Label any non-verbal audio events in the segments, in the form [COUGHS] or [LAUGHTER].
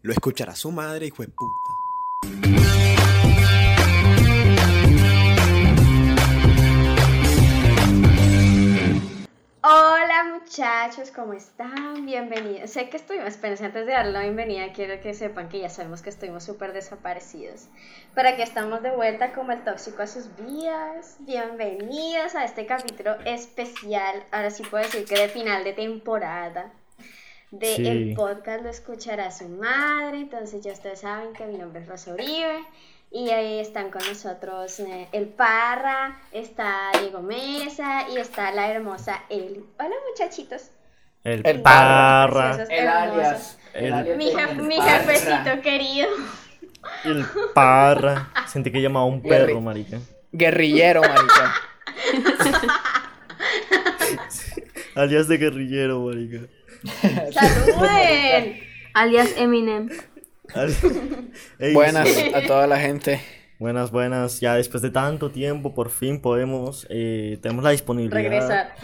Lo escuchará su madre, hijo de puta. Hola muchachos, ¿cómo están? Bienvenidos. Sé que estuvimos, espérense, antes de dar la bienvenida, quiero que sepan que ya sabemos que estuvimos súper desaparecidos. Pero aquí estamos de vuelta como el tóxico a sus vidas. Bienvenidos a este capítulo especial, ahora sí puedo decir que de final de temporada. De Sí. el podcast lo escuchará su madre, entonces ya ustedes saben que mi nombre es Rosa Uribe. Y ahí están con nosotros eh, el Parra, está Diego Mesa y está la hermosa Eli. Hola muchachitos. El, El parra. Preciosos, El alias. El- alias Mi, el mi jefecito querido. El parra. Sentí que llamaba a un Guerri- perro, marica. Guerrillero, marica. [LAUGHS] Alias de guerrillero, marica. [LAUGHS] ¡Saluden! alias Eminem. [LAUGHS] Buenas a toda la gente. Buenas, buenas. Ya después de tanto tiempo, por fin podemos. Eh, tenemos la disponibilidad. Regresar.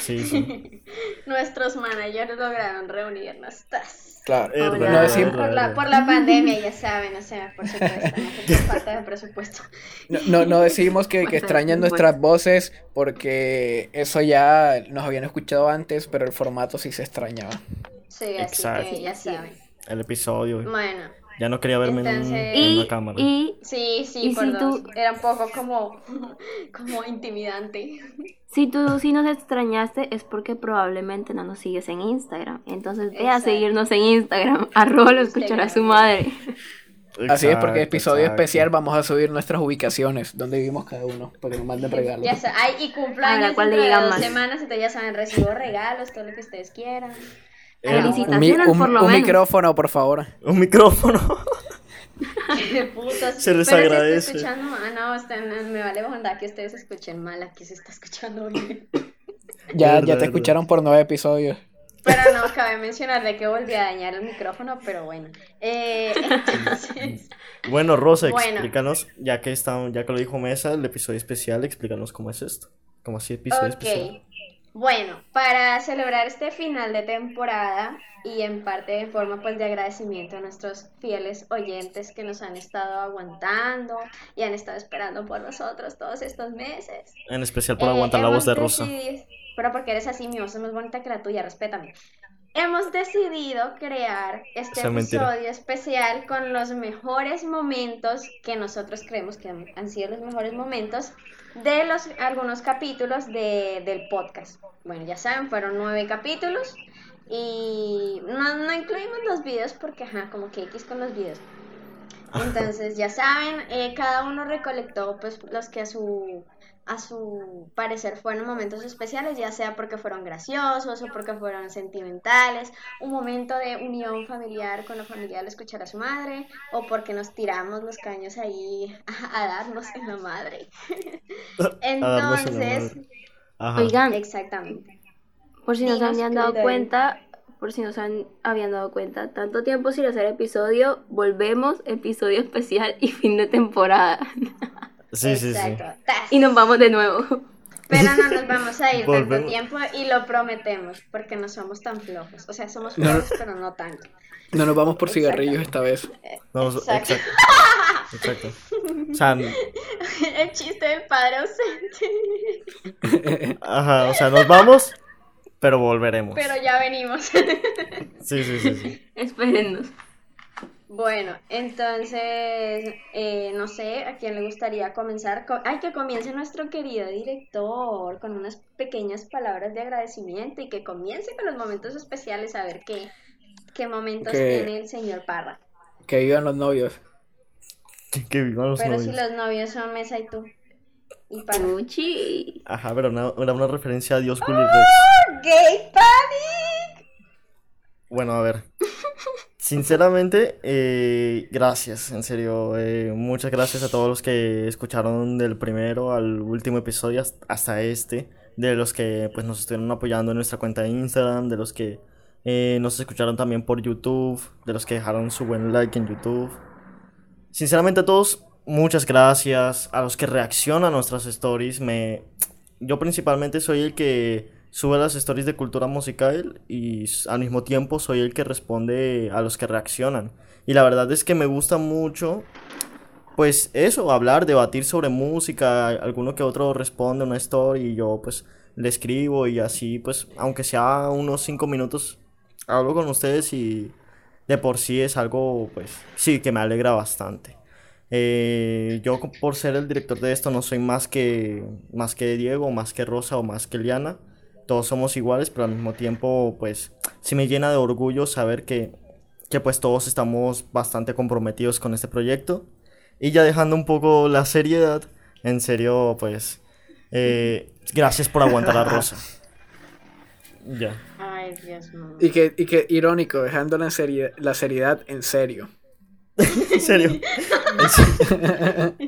Sí, sí. [LAUGHS] Nuestros managers lograron reunirnos. ¡Tas! Claro. No Por la, verdad. por la pandemia, ya saben, o sea, por supuesto, no [LAUGHS] falta de presupuesto. No, no, no decimos que, que extrañan nuestras voces porque eso ya nos habían escuchado antes, pero el formato sí se extrañaba. Sí, así Exacto. que ya saben. El episodio. Bueno, Ya no quería verme en, un- Entonces- en Y, una cámara. y sí, sí, ¿Y por si dos. tú- Era un poco como, [LAUGHS] como intimidante. si tú sí nos extrañaste es porque probablemente no nos sigues en Instagram. Entonces ve a seguirnos en Instagram. [LAUGHS] Arroba lo escuchará su madre. Así es, porque episodio exacto. especial vamos a subir nuestras ubicaciones, donde vivimos cada uno, para que nos manden regalos. Ya ay, y A cumpleaños la cual le llegan más. semanas, entonces ya saben, recibo regalos, todo lo que ustedes quieran. Eh, Felicitaciones. Un, mi- un- por lo un menos. micrófono, por favor. [LAUGHS] Un micrófono. Se les Pero agradece. escuchando, ah, no, están- me vale bondad que ustedes escuchen mal, aquí se está escuchando bien. Ya, Verdad, ya te escucharon por nueve episodios. Pero no, cabe mencionar de que volví a dañar el micrófono, pero bueno. Eh, [LAUGHS] entonces, Bueno, Rosa, Bueno. explícanos, ya que está, ya que lo dijo Mesa, el episodio especial, explícanos cómo es esto. ¿Cómo así episodio especial? Bueno, para celebrar este final de temporada y en parte en forma pues de agradecimiento a nuestros fieles oyentes que nos han estado aguantando y han estado esperando por nosotros todos estos meses. En especial por Eh, aguantar la voz de Rosa. Pero porque eres así, mi voz es más bonita que la tuya, respétame. Hemos decidido crear este Eso es mentira. episodio especial con los mejores momentos que nosotros creemos que han sido los mejores momentos de los algunos capítulos de, del podcast. Bueno, ya saben, fueron nueve capítulos y no, no incluimos los videos porque, ajá, como que X con los videos. [LAUGHS] Entonces, ya saben, eh, cada uno recolectó pues los que a su a su parecer fueron momentos especiales, ya sea porque fueron graciosos o porque fueron sentimentales, un momento de unión familiar con la familia al escuchar a su madre, o porque nos tiramos los caños ahí a, a darnos en la madre. [LAUGHS] La Entonces, madre. Oigan, exactamente. por si no se habían dado cuenta, por si no se han- habían dado cuenta, tanto tiempo sin hacer episodio, volvemos, episodio especial y fin de temporada. [LAUGHS] Sí, sí, sí. Y nos vamos de nuevo. Pero no nos vamos a ir tanto tiempo y lo prometemos, porque no somos tan flojos. O sea, somos No. flojos, pero no tanto. No nos vamos por cigarrillos esta vez. Vamos, Exacto. exacto. Exacto. [LAUGHS] O sea, El chiste del padre ausente. [LAUGHS] ajá, o sea, nos vamos, pero volveremos. Pero ya venimos. Sí, sí, sí, sí. Espérennos. Bueno, entonces, eh, no sé a quién le gustaría comenzar. Co- Ay, que comience nuestro querido director con unas pequeñas palabras de agradecimiento y que comience con los momentos especiales a ver qué, qué momentos Que- tiene el señor Parra. Que vivan los novios. Que, vivan los Pero si novios. los novios son Mesa y tú. Y Parra. Uchi. Ajá, pero una- era una referencia a Dios Willy Rex. ¡Gay Panic! Bueno, a ver. Sinceramente, eh, gracias, en serio. eh, muchas gracias a todos los que escucharon del primero al último episodio has- hasta este. De los que pues nos estuvieron apoyando en nuestra cuenta de Instagram, de los que eh, nos escucharon también por YouTube, de los que dejaron su buen like en YouTube. Sinceramente a todos, muchas gracias. A los que reaccionan a nuestras stories, me... Yo principalmente soy el que sube las stories de cultura musical y al mismo tiempo soy el que responde a los que reaccionan. Y la verdad es que me gusta mucho, pues eso, hablar, debatir sobre música, alguno que otro responde una story y yo pues le escribo y así pues, aunque sea unos cinco minutos, hablo con ustedes y de por sí es algo pues sí que me alegra bastante. Eh, yo por ser el director de esto no soy más que más que Diego, más que Rosa o más que Liana. Todos somos iguales, pero al mismo tiempo pues sí me llena de orgullo saber que, que pues todos estamos bastante comprometidos con este proyecto. Y ya dejando un poco la seriedad, en serio pues eh, gracias por aguantar a [LAUGHS] Rosa. Ya. Ay, Dios mío. Y que, y que irónico, dejando la seriedad, la seriedad en serio. [LAUGHS] En serio. En serio. [LAUGHS]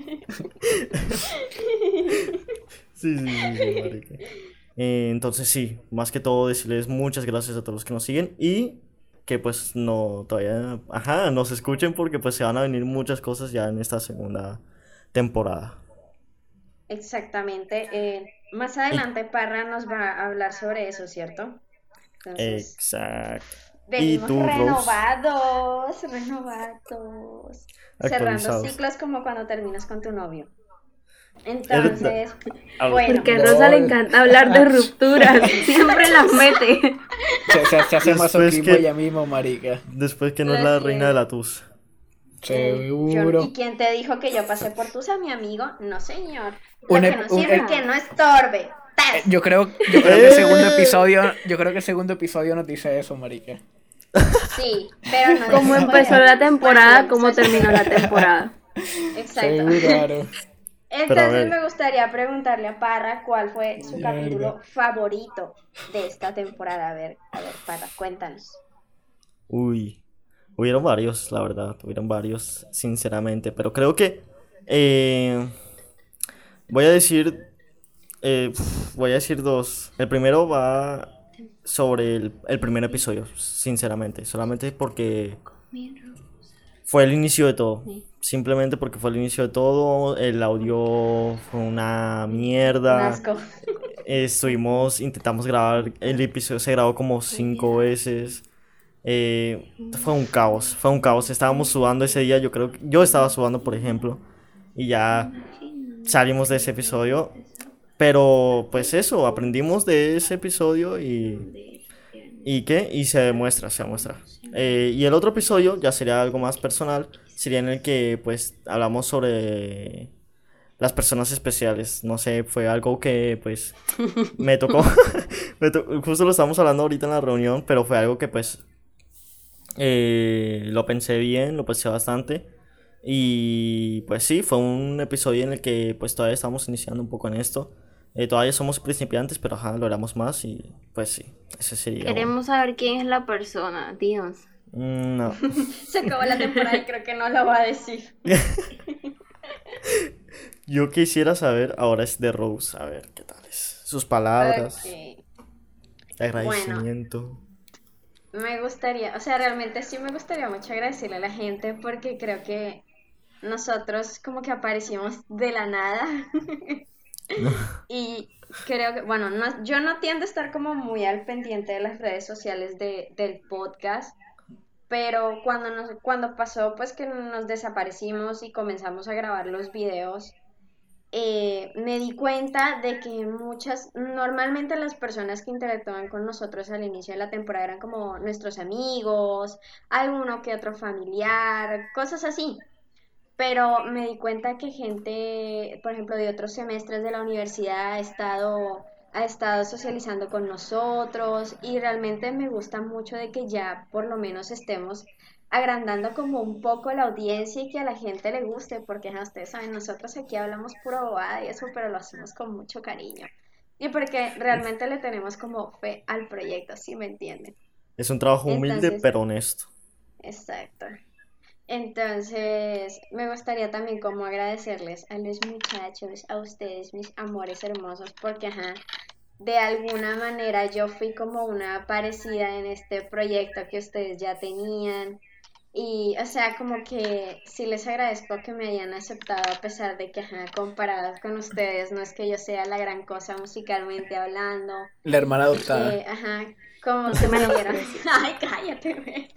Sí, sí, sí, sí, marica. Eh, entonces sí, más que todo decirles muchas gracias a todos los que nos siguen y que pues no todavía, ajá, nos escuchen porque pues se van a venir muchas cosas ya en esta segunda temporada. Exactamente. eh, más adelante Parra nos va a hablar sobre eso, ¿cierto? Entonces, Exacto. venimos tú, renovados, renovados. Cerrando ciclos como cuando terminas con tu novio. Entonces, bueno, Porque a No. Rosa le encanta hablar de rupturas. [LAUGHS] Siempre las mete. Se, se, se hace masoquismo que- ella mismo, marica. Después que no es la reina de la tus. eh, yo- Seguro. ¿Y quién te dijo que yo pasé por tus a mi amigo? No, señor. Un que no un sirve, ep- que no estorbe. Eh, ¡Tas! Yo creo, yo creo que el segundo ¡Eh! episodio, yo creo que el segundo episodio nos dice eso, marica. Sí, pero no Cómo dice empezó la temporada, cómo terminó la temporada. Exacto. Seguro, claro. Entonces me gustaría preguntarle a Parra cuál fue su Mierda. capítulo favorito de esta temporada. A ver, a ver, Parra, cuéntanos. Uy, hubieron varios, la verdad, hubieron varios, sinceramente, pero creo que eh, voy a decir, eh, voy a decir dos. El primero va sobre el, el primer episodio, sinceramente, solamente porque fue el inicio de todo. Simplemente porque fue el inicio de todo, el audio fue una Un mierda. asco. [LAUGHS] Estuvimos, intentamos grabar, el episodio se grabó como cinco veces. Eh, fue un caos, fue un caos. Estábamos sudando ese día, yo creo que yo estaba sudando, por ejemplo, y ya salimos de ese episodio. Pero pues eso, aprendimos de ese episodio y ¿y qué? Y se demuestra, se demuestra. Eh, y el otro episodio ya sería algo más personal, sería en el que pues hablamos sobre las personas especiales. No sé, fue algo que pues me tocó. [LAUGHS] me to- Justo lo estábamos hablando ahorita en la reunión, pero fue algo que pues eh, lo pensé bien, lo pensé bastante. Y pues sí, fue un episodio en el que pues todavía estamos iniciando un poco en esto. Eh, todavía somos principiantes, pero ajá, logramos más y pues sí, ese sería. Queremos saber quién es la persona, Dios. Mm, No. [LAUGHS] Se acabó la temporada y creo que no lo va a decir. [LAUGHS] Yo quisiera saber, ahora es de Rose, a ver qué tal es. Sus palabras, agradecimiento. Me gustaría, o sea, realmente sí me gustaría mucho agradecerle a la gente porque creo que nosotros como que aparecimos de la nada. [LAUGHS] [LAUGHS] Y creo que, bueno, no, yo no tiendo a estar como muy al pendiente de las redes sociales de, del podcast, pero cuando nos, cuando pasó pues que nos desaparecimos y comenzamos a grabar los videos, eh, me di cuenta de que muchas, normalmente las personas que interactuaban con nosotros al inicio de la temporada eran como nuestros amigos, alguno que otro familiar, cosas así. Pero me di cuenta que gente, por ejemplo, de otros semestres de la universidad ha estado, ha estado socializando con nosotros y realmente me gusta mucho de que ya por lo menos estemos agrandando como un poco la audiencia y que a la gente le guste, porque ja, ustedes saben, nosotros aquí hablamos puro bobada y eso, pero lo hacemos con mucho cariño. Y porque realmente le tenemos como fe al proyecto, ¿sí me entienden? Es un trabajo humilde Entonces- pero honesto. Exacto. Entonces, me gustaría también como agradecerles a los muchachos, a ustedes, mis amores hermosos, porque ajá, de alguna manera yo fui como una parecida en este proyecto que ustedes ya tenían. Y, o sea, como que sí les agradezco que me hayan aceptado a pesar de que, ajá, comparadas con ustedes, no es que yo sea la gran cosa musicalmente hablando. La hermana adoptada. Eh, ajá, como se me [LAUGHS] dieron. [LAUGHS] Ay, cállate.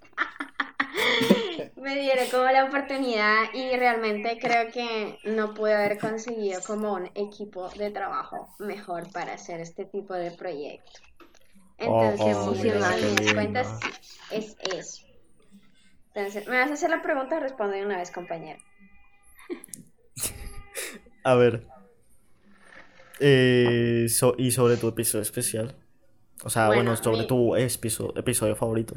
Me dieron como la oportunidad y realmente creo que no pude haber conseguido como un equipo de trabajo mejor para hacer este tipo de proyecto. Entonces, Oh, si mira, me qué das lindo. cuenta, sí, es eso. Entonces, ¿me vas a hacer la pregunta o responde de una vez, compañero? A ver. Eh, so- y sobre tu episodio especial. O sea, bueno, Bueno, sobre mi- tu episodio, episodio favorito.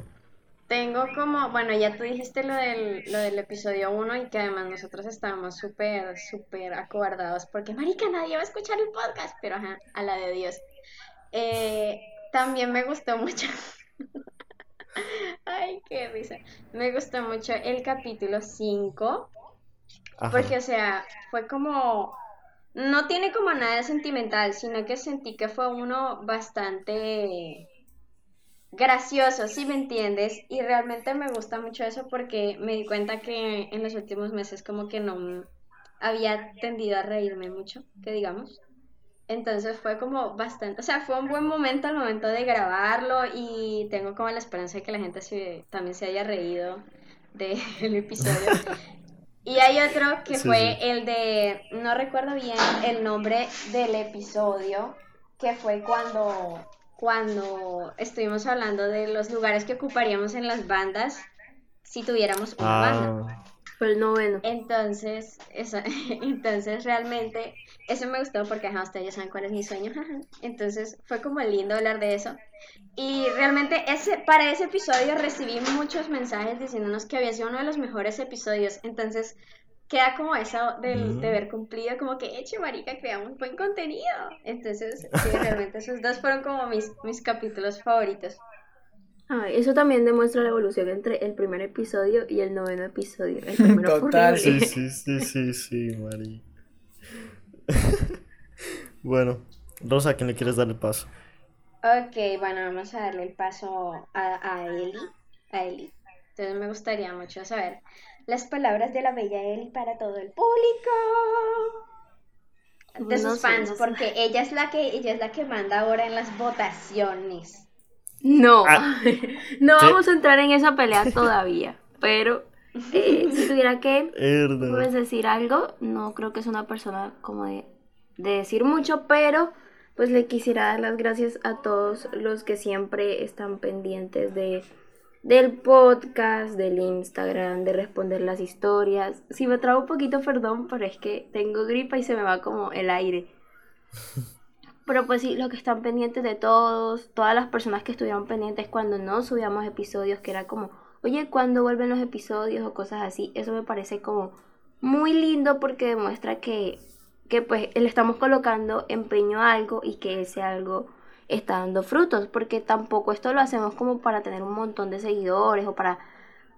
Tengo como, bueno, ya tú dijiste lo del, lo del episodio 1 y que además nosotros estábamos súper, súper acobardados porque, marica, nadie va a escuchar el podcast, pero ajá, a la de Dios. Eh, también me gustó mucho. [LAUGHS] Ay, qué risa. Me gustó mucho el capítulo 5 Ajá. porque, o sea, fue como, no tiene como nada sentimental, sino que sentí que fue uno bastante gracioso, si me entiendes, y realmente me gusta mucho eso porque me di cuenta que en los últimos meses como que no había tendido a reírme mucho, que digamos. Entonces fue como bastante, o sea, fue un buen momento al momento de grabarlo y tengo como la esperanza de que la gente se- también se haya reído del [LAUGHS] episodio. [LAUGHS] Y hay otro que Sí, fue sí. el de, no recuerdo bien el nombre del episodio, que fue cuando, cuando estuvimos hablando de los lugares que ocuparíamos en las bandas si tuviéramos una banda. Ah, Fue el noveno. Entonces, eso, [LAUGHS] entonces realmente eso me gustó porque ajá, ustedes ya saben cuál es mi sueño. [LAUGHS] Entonces fue como lindo hablar de eso. Y realmente ese, para ese episodio recibí muchos mensajes diciéndonos que había sido uno de los mejores episodios. Entonces queda como eso del Mm. deber cumplido, como que, eche marica, creamos buen contenido. Entonces, sí, [LAUGHS] realmente esos dos fueron como mis, mis capítulos favoritos. Ay, eso también demuestra la evolución entre el primer episodio y el noveno episodio. El [LAUGHS] primero Total. sí, sí, sí, sí, sí, Mari. [LAUGHS] Bueno, Rosa, ¿a quién le quieres dar el paso? Ok, bueno, vamos a darle el paso a, a Eli, a Eli. Entonces me gustaría mucho saber las palabras de la bella Eli para todo el público. De No sus sé, fans, sé. porque ella es la que ella es la que manda ahora en las votaciones. No, Ah. [LAUGHS] no vamos a entrar en esa pelea todavía. Pero eh, [LAUGHS] si tuviera que pues, decir algo, no creo que es una persona como de, de decir mucho, pero pues le quisiera dar las gracias a todos los que siempre están pendientes de del podcast, del Instagram, de responder las historias. Si me trago un poquito, perdón, pero es que tengo gripa y se me va como el aire. [LAUGHS] Pero pues sí, los que están pendientes de todos, todas las personas que estuvieron pendientes cuando no subíamos episodios, que era como, oye, ¿cuándo vuelven los episodios o cosas así? Eso me parece como muy lindo porque demuestra que, que pues le estamos colocando empeño a algo y que ese algo está dando frutos, porque tampoco esto lo hacemos como para tener un montón de seguidores o para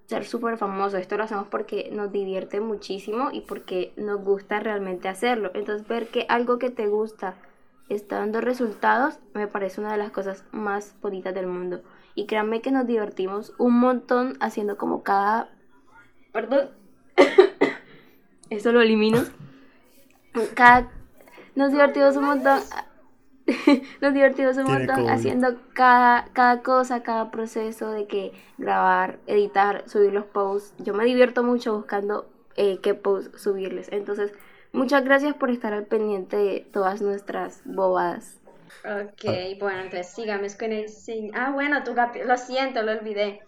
ser súper famoso, esto lo hacemos porque nos divierte muchísimo y porque nos gusta realmente hacerlo. Entonces ver que algo que te gusta está dando resultados me parece una de las cosas más bonitas del mundo. Y créanme que nos divertimos un montón haciendo como cada... Perdón. [COUGHS] Eso lo elimino. Cada... Nos divertimos un montón. [LAUGHS] Nos divertimos un montón haciendo cada, cada cosa, cada proceso de que grabar, editar, subir los posts. Yo me divierto mucho buscando eh, qué posts subirles. Entonces, muchas gracias por estar al pendiente de todas nuestras bobadas. Ok, bueno, entonces sigamos con el... Ah, bueno, tu Lo siento, lo olvidé.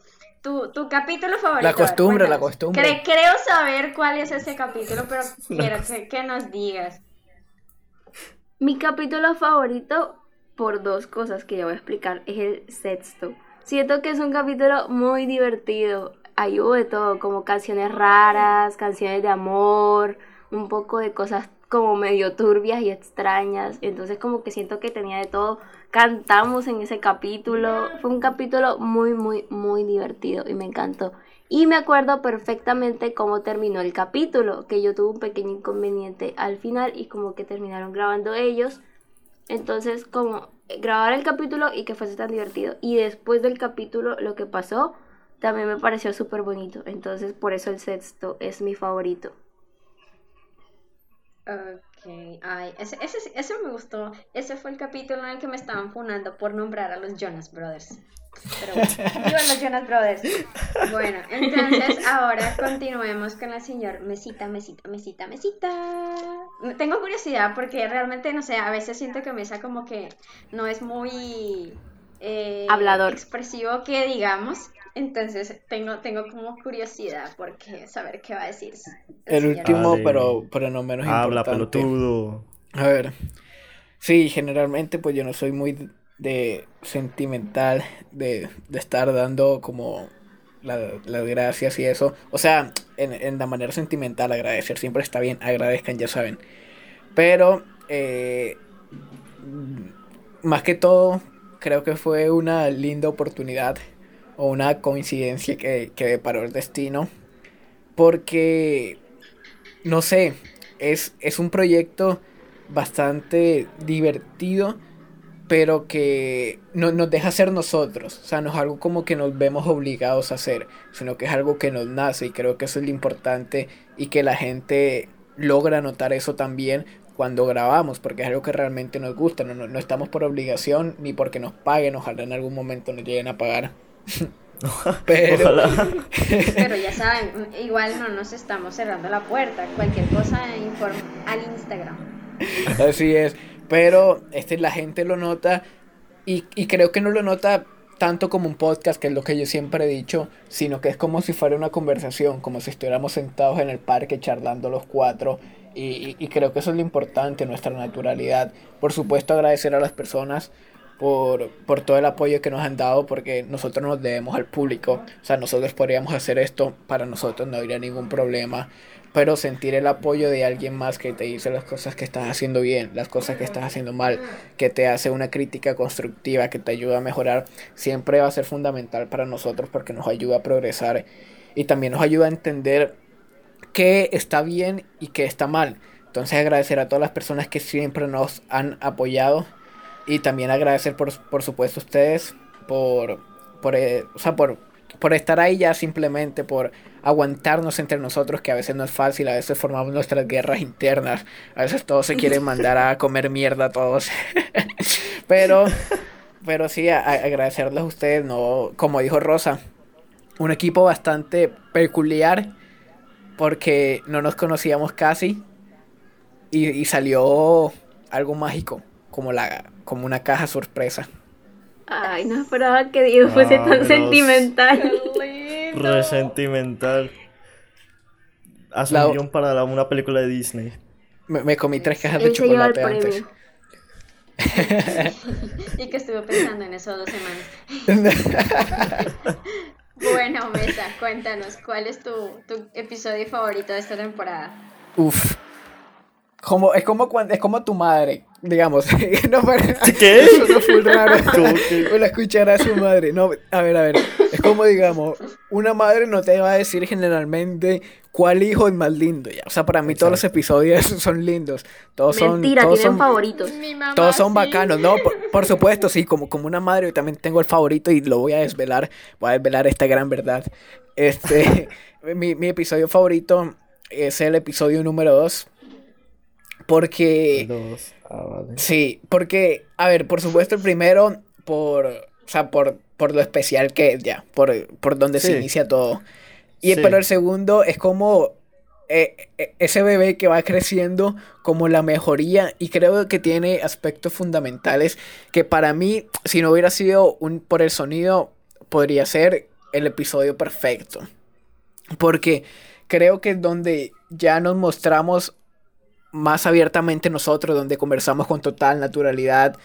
Tu, tu capítulo favorito. La ver, costumbre, la costumbre. Cre- creo saber cuál es ese capítulo, pero [LAUGHS] quiero que, que nos digas. Mi capítulo favorito, por dos cosas que ya voy a explicar, es el sexto. Siento que es un capítulo muy divertido. Hubo de todo, como canciones raras, canciones de amor, un poco de cosas como medio turbias y extrañas. Entonces como que siento que tenía de todo. Cantamos en ese capítulo. Fue un capítulo muy, muy, muy divertido y me encantó. Y me acuerdo perfectamente cómo terminó el capítulo, que yo tuve un pequeño inconveniente al final y como que terminaron grabando ellos. Entonces, como grabar el capítulo y que fuese tan divertido. Y después del capítulo, lo que pasó también me pareció súper bonito. Entonces, por eso el sexto es mi favorito. Ok, ay, ese, ese, ese me gustó. Ese fue el capítulo en el que me estaban funando por nombrar a los Jonas Brothers. Pero bueno, viva los Jonas Brothers. Bueno, entonces ahora continuemos con la señor Mesita, Mesita, Mesita, Mesita. Tengo curiosidad porque realmente, no sé, a veces siento que Mesa como que no es muy eh, Hablador. expresivo que digamos. Entonces tengo, tengo como curiosidad porque saber qué va a decir. El último, Dale. pero, pero no menos Habla, importante. pelotudo. A ver. Sí, generalmente pues yo no soy muy de sentimental, de, de estar dando como la- las gracias y eso. O sea, en, en la manera sentimental agradecer siempre está bien, agradezcan, ya saben. Pero, eh, más que todo, creo que fue una linda oportunidad o una coincidencia que, que deparó el destino. Porque, no sé, es, es un proyecto bastante divertido, pero que no nos deja ser nosotros. O sea, no es algo como que nos vemos obligados a hacer, sino que es algo que nos nace y creo que eso es lo importante y que la gente logra notar eso también cuando grabamos, porque es algo que realmente nos gusta, no, no, no estamos por obligación ni porque nos paguen, ojalá en algún momento nos lleguen a pagar. [LAUGHS] pero, Ojalá. Pero ya saben, igual no nos estamos cerrando la puerta. Cualquier cosa informa al Instagram. Así es. Pero este, la gente lo nota y, y creo que no lo nota tanto como un podcast, que es lo que yo siempre he dicho, sino que es como si fuera una conversación, como si estuviéramos sentados en el parque charlando los cuatro. Y, y- creo que eso es lo importante, nuestra naturalidad. Por supuesto, agradecer a las personas por, por todo el apoyo que nos han dado, porque nosotros nos debemos al público. O sea, nosotros podríamos hacer esto, para nosotros no habría ningún problema. Pero sentir el apoyo de alguien más que te dice las cosas que estás haciendo bien, las cosas que estás haciendo mal, que te hace una crítica constructiva, que te ayuda a mejorar, siempre va a ser fundamental para nosotros porque nos ayuda a progresar y también nos ayuda a entender qué está bien y qué está mal. Entonces agradecer a todas las personas que siempre nos han apoyado y también agradecer por, por supuesto a ustedes por, por, eh, o sea, por, por estar ahí ya simplemente, por aguantarnos entre nosotros, que a veces no es fácil, a veces formamos nuestras guerras internas, a veces todos se quieren [LAUGHS] mandar a comer mierda todos. [LAUGHS] pero, pero sí, a- a- agradecerles a ustedes, no, como dijo Rosa, un equipo bastante peculiar porque no nos conocíamos casi y, y salió algo mágico, como, la, como una caja sorpresa. Ay, no esperaba que Diego fuese Ah, tan Dios. sentimental. Re sentimental. Haz La- un guion para la- una película de Disney. Me, me comí tres cajas de Él chocolate antes. [LAUGHS] Y que estuve pensando en eso dos semanas. [LAUGHS] Bueno, Mesa, cuéntanos, ¿cuál es tu, tu episodio favorito de esta temporada? Uf. Como, es como cuando, es como tu madre, digamos. [LAUGHS] no, pero- ¿Qué? [LAUGHS] Eso no fue raro. O la escuchará a su madre. No, a ver, a ver. Es como, digamos, una madre no te va a decir generalmente cuál hijo es más lindo. Ya. O sea, para mí todos los episodios [LAUGHS] son lindos. Todos son. Mentira, todos tienen son, favoritos. Todos son sí. bacanos, ¿no? Por, por supuesto, sí, como, como una madre, yo también tengo el favorito y lo voy a desvelar. Voy a desvelar esta gran verdad. Este, mi, mi episodio favorito es el episodio número 2. Porque. Dos. Ah, vale. Sí, porque, a ver, por supuesto, el primero, por. O sea, por, por lo especial que es ya, por, por donde se inicia todo. Y Sí. pero el segundo es como eh, eh, ese bebé que va creciendo como la mejoría y creo que tiene aspectos fundamentales que para mí, si no hubiera sido un, por el sonido, podría ser el episodio perfecto. Porque creo que es donde ya nos mostramos más abiertamente nosotros, donde conversamos con total naturalidad.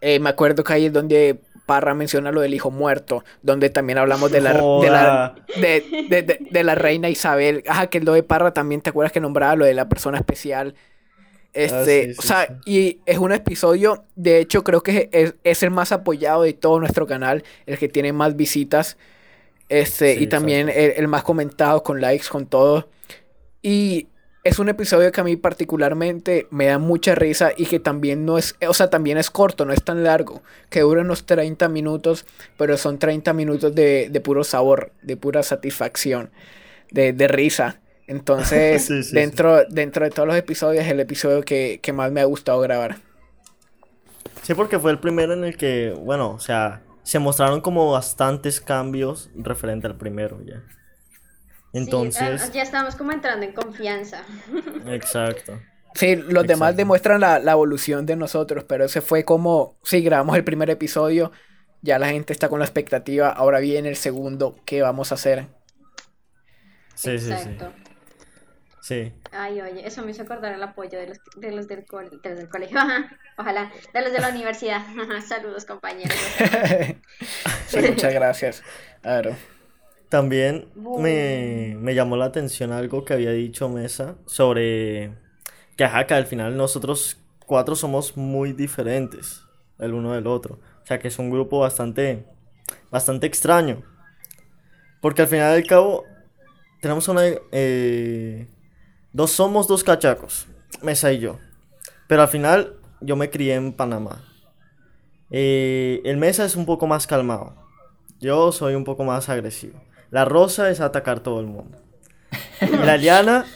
Eh, me acuerdo que ahí es donde Parra menciona lo del hijo muerto, donde también hablamos de la, de la, de, de- de- de la reina Isabel. Ajá, que lo de Parra también, ¿te acuerdas que nombraba lo de la persona especial? Este, Ah, sí, o sea, sí. y es un episodio, de hecho, creo que es, es el más apoyado de todo nuestro canal, el que tiene más visitas. Este, y también el, el más comentado con likes, con todo. Y es un episodio que a mí particularmente me da mucha risa y que también no es, o sea, también es corto, no es tan largo, que dura unos 30 minutos, pero son 30 minutos de, de puro sabor, de pura satisfacción, de, de risa. Entonces, [LAUGHS] Sí, sí, dentro, dentro de todos los episodios, es el episodio que, que más me ha gustado grabar. Sí, porque fue el primero en el que, bueno, o sea, se mostraron como bastantes cambios referente al primero ya. Sí, Entonces, ah, ya estamos como entrando en confianza. [LAUGHS] exacto. Sí, los demás Exacto. demuestran la, la evolución de nosotros, pero ese fue como, sí, grabamos el primer episodio, ya la gente está con la expectativa, ahora viene el segundo, ¿qué vamos a hacer? Sí, sí, sí. Exacto. Sí. Ay, oye, eso me hizo acordar el apoyo de los, de los, del, cole- de los del colegio. ajá, Ojalá, de los de la universidad. [LAUGHS] Saludos, compañeros. [LAUGHS] Sí, muchas gracias. Claro. También me, me llamó la atención algo que había dicho Mesa sobre que, ajá, que al final nosotros cuatro somos muy diferentes el uno del otro. O sea, que es un grupo bastante, bastante extraño. Porque al final del cabo tenemos una... eh, dos somos dos cachacos, Mesa y yo. Pero al final yo me crié en Panamá. Eh, el Mesa es un poco más calmado. Yo soy un poco más agresivo. La rosa es atacar todo el mundo. Y la liana.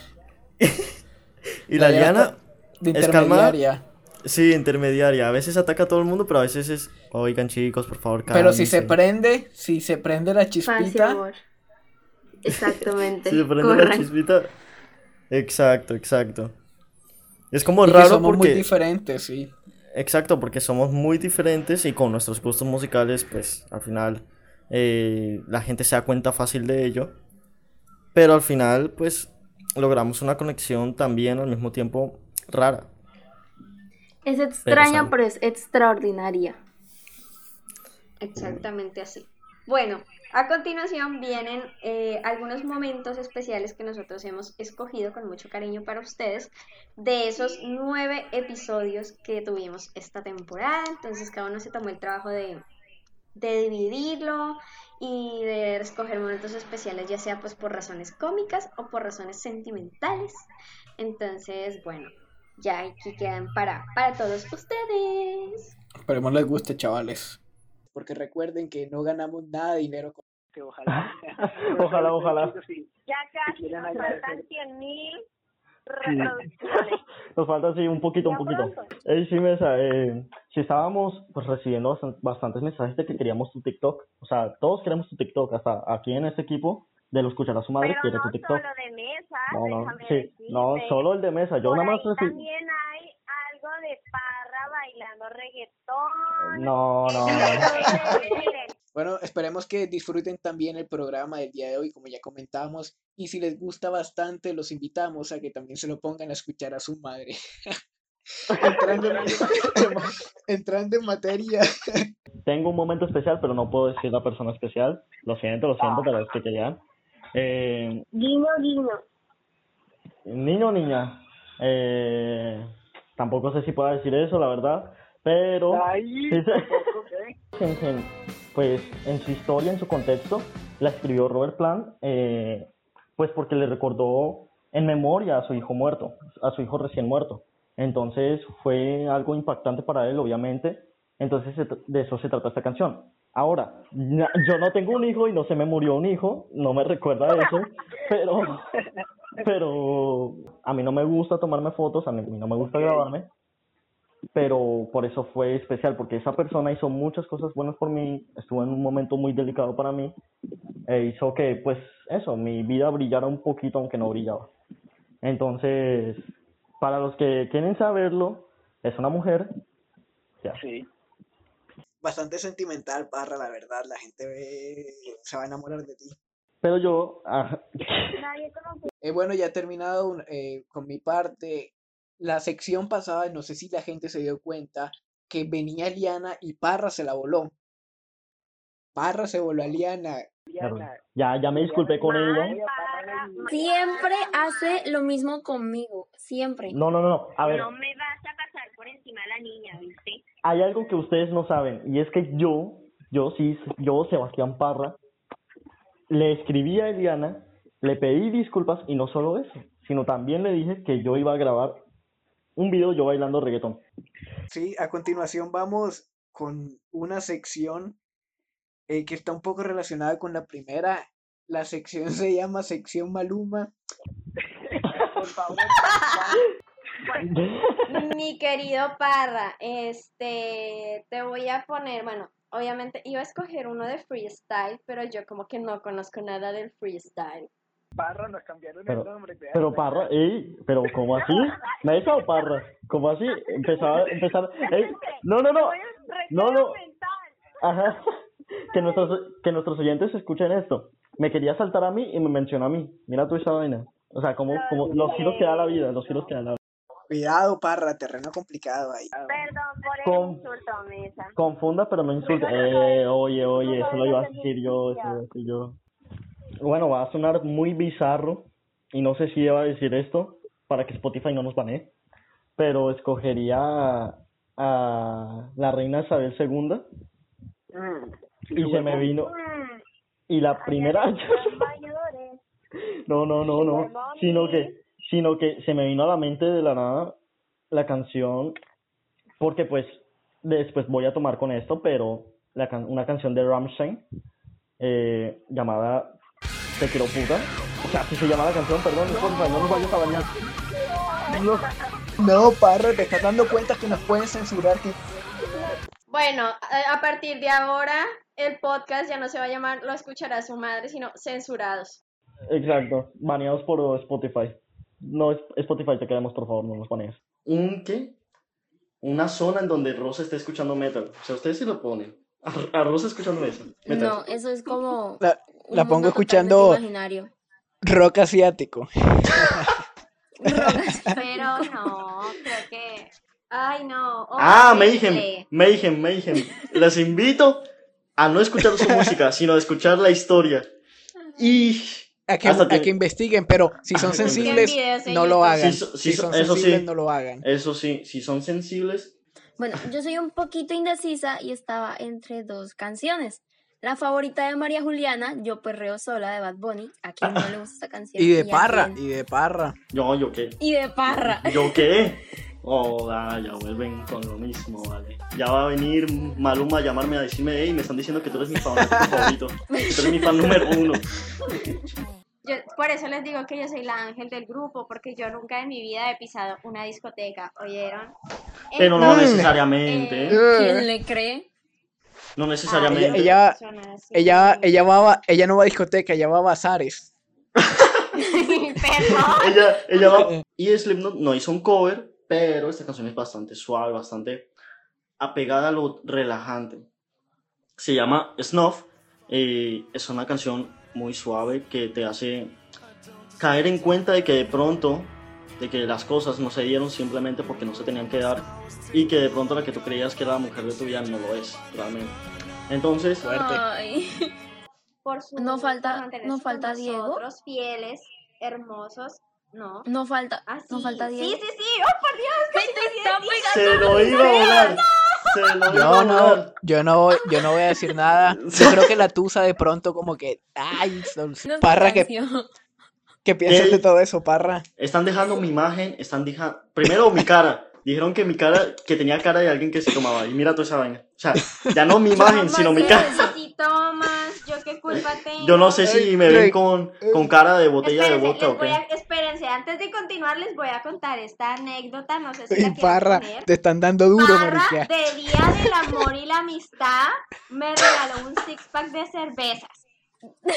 [LAUGHS] y la liana. de es calmada. intermediaria. Sí, intermediaria. A veces ataca a todo el mundo, pero a veces es. Oigan, chicos, por favor, Pero si se cálmense". prende, si se prende la chispita. Exactamente. [LAUGHS] Si se prende la chispita. Exacto, exacto. Es como y que raro somos muy diferentes, sí. Exacto, porque somos muy diferentes y con nuestros gustos musicales, pues al final eh, la gente se da cuenta fácil de ello. Pero al final, pues logramos una conexión también al mismo tiempo rara. Es extraña, pero es extraordinaria. Exactamente así. Bueno, a continuación vienen eh, algunos momentos especiales que nosotros hemos escogido con mucho cariño para ustedes de esos nueve episodios que tuvimos esta temporada. Entonces cada uno se tomó el trabajo de, de dividirlo y de escoger momentos especiales, ya sea pues por razones cómicas o por razones sentimentales. Entonces, bueno, ya aquí quedan para, para todos ustedes. Esperemos les guste, chavales. Porque recuerden que no ganamos nada de dinero con que [LAUGHS] ojalá. Ojalá, [LAUGHS] ojalá. Ya casi nos faltan 100 mil reproducciones. [LAUGHS] Nos falta así un poquito, un poquito. Ey, sí, Mesa, eh, si estábamos pues recibiendo bastan- bastantes mensajes de que queríamos tu TikTok. O sea, todos queremos tu TikTok. Hasta aquí en este equipo de lo escuchar a su madre Pero quiere no tu TikTok. solo de mesa, No, no, sí, decirte. no, solo el de Mesa. Yo Por nada más recibí. también algo de parra bailando reggaetón. No, no, [LAUGHS] Bueno, esperemos que disfruten también el programa del día de hoy, como ya comentamos. Y si les gusta bastante, los invitamos a que también se lo pongan a escuchar a su madre. [LAUGHS] entrando, en, entrando en materia. Tengo un momento especial, pero no puedo decir la persona especial. Lo siento, lo siento, pero es que querían. Eh, guiño, guiño. niño o niña. Eh, tampoco sé si puedo decir eso, la verdad. Pero. Ahí, [LAUGHS] en- en- pues en su historia, en su contexto, la escribió Robert Plant, eh, pues porque le recordó en memoria a su hijo muerto, a su hijo recién muerto. Entonces fue algo impactante para él, obviamente. Entonces de eso se trata esta canción. Ahora, yo no tengo un hijo y no se me murió un hijo, no me recuerda eso, [LAUGHS] pero, pero a mí no me gusta tomarme fotos, a mí no me gusta grabarme, pero por eso fue especial, porque esa persona hizo muchas cosas buenas por mí, estuvo en un momento muy delicado para mí, e hizo que, pues, eso, mi vida brillara un poquito, aunque no brillaba. Entonces, para los que quieren saberlo, es una mujer, ya. Sí. Bastante sentimental, Parra, la verdad. La gente ve- se va a enamorar de ti. Pero yo, ah, Nadie conoce. Eh, bueno, ya he terminado un- eh, con mi parte. La sección pasada, no sé si la gente se dio cuenta que venía Liana y Parra se la voló. Parra se voló a Liana. Ya, ya me disculpé con ahí. Siempre hace lo mismo conmigo. Siempre. No, no, no, a ver, No me vas a pasar por encima a la niña, ¿viste? Hay algo que ustedes no saben, y es que yo, yo sí, yo, Sebastián Parra, le escribí a Eliana, le pedí disculpas, y no solo eso, sino también le dije que yo iba a grabar un video yo bailando reggaetón. Sí, a continuación vamos con una sección eh, que está un poco relacionada con la primera. La sección [LAUGHS] se llama sección Maluma. [LAUGHS] Por favor, [LAUGHS] Mi querido Parra, este, te voy a poner, bueno, obviamente iba a escoger uno de freestyle, pero yo como que no conozco nada del freestyle. Parra nos cambiaron Pero- el nombre. Pero. Parra, ey, pero ¿cómo así? ¿Mesa o Parra? ¿Cómo así? Empezaba, empezar, ey, no, no, no, no, no, ajá, que nuestros, que nuestros oyentes escuchen esto. Me quería saltar a mí y me mencionó a mí. Mira tú esa vaina. O sea, como, como los giros que da la vida, los giros que da la vida. Cuidado, Parra, terreno complicado ahí. Perdón por el Con- insulto, Mesa. Confunda, pero no insulte. Eh, oye, oye, eso lo iba a decir yo, eso lo iba a decir yo. Bueno, va a sonar muy bizarro y no sé si iba a decir esto para que Spotify no nos banee, pero escogería a, a la reina Isabel II Mm, sí, y se me vino Mm, y la primera [LAUGHS] no, no, no, no, sino que sino que se me vino a la mente de la nada la canción porque pues después voy a tomar con esto, pero la can- una canción de Rammstein eh, llamada Te quiero puta. O sea, así se llama la canción, perdón, no nos vayas a bañar. No. No, Parra, te estás dando cuenta que nos pueden censurar. Que... Bueno, a, a partir de ahora el podcast ya no se va a llamar Lo escuchará su madre, sino Censurados. Exacto, baneados por Spotify. No, es- Spotify, te queremos, por favor, no nos banees. ¿Un qué? Una zona en donde Rosa esté escuchando metal. O sea, ustedes sí lo ponen. A, a Rosa escuchando metal. metal. No, eso es como. La- pongo escuchando- Imaginario. Rock asiático. [LAUGHS] Pero no, creo que... Ay, no. Ah, horrible. Mayhem, Mayhem, Mayhem. Les invito a no escuchar su [LAUGHS] música, sino a escuchar la historia. Y A que, Hasta a que- investiguen, pero si son Ah, sensibles, videos no lo hagan. Si so- son eso sensibles, sí. no lo hagan. eso sí, si son sensibles, Bueno, yo soy un poquito indecisa y estaba entre dos canciones. La favorita de María Juliana, Yo Perreo Sola de Bad Bunny. ¿A quién no le gusta esta [LAUGHS] canción? Y de parra, quién- y de parra. yo, yo qué. Y de Parra. ¿Yo qué? Oh, ah, ya vuelven con lo mismo, vale. Ya va a venir Maluma a llamarme a decirme, hey, me están diciendo que tú eres mi favorito. Que tú eres mi fan número uno. [LAUGHS] Yo, por eso les digo que yo soy la ángel del grupo, porque yo nunca en mi vida he pisado una discoteca, ¿oyeron? Pero no necesariamente. eh, ¿Quién le cree? No ay, necesariamente. Ella- personas así. Ella, ella va ella no va a discoteca, ella va a bazares. [LAUGHS] Ella, ella va. Y Slipknot no hizo un cover, pero esta canción es bastante suave, bastante apegada a lo relajante. Se llama Snuff. y es una canción muy suave que te hace caer en cuenta de que de pronto, de que las cosas no se dieron simplemente porque no se tenían que dar y que de pronto la que tú creías que era la mujer de tu vida no lo es realmente. Entonces, Fuerte. Ay. [LAUGHS] Por su, No falta- no falta Diego. nosotros, fieles, hermosos, no. No falta, Ah, no falta Diego. Sí, sí, sí. Oh, por Dios. casi te me está olvidé. se lo iba a volar. Se lo iba a Yo no, volar. yo no, voy- yo no voy a decir nada. Yo creo que la tusa de pronto como que, ay, No parra, ¿qué, canción. qué piensas de todo eso, parra? Están dejando mi imagen, están dejando... Primero mi cara. Dijeron que mi cara, que tenía cara de alguien que se tomaba. Y mira toda esa vaina. O sea, ya no mi imagen, sino mi cara. Si tomas, yo qué culpa [LAUGHS] tengo. Yo no sé si me ven con, con cara de botella de vodka o qué. a- espérense, antes de continuar les voy a contar esta anécdota, no sé si la parra, poner. te están dando duro, Parra, de Día del Amor y la Amistad, me regaló un six pack de cervezas. [LAUGHS]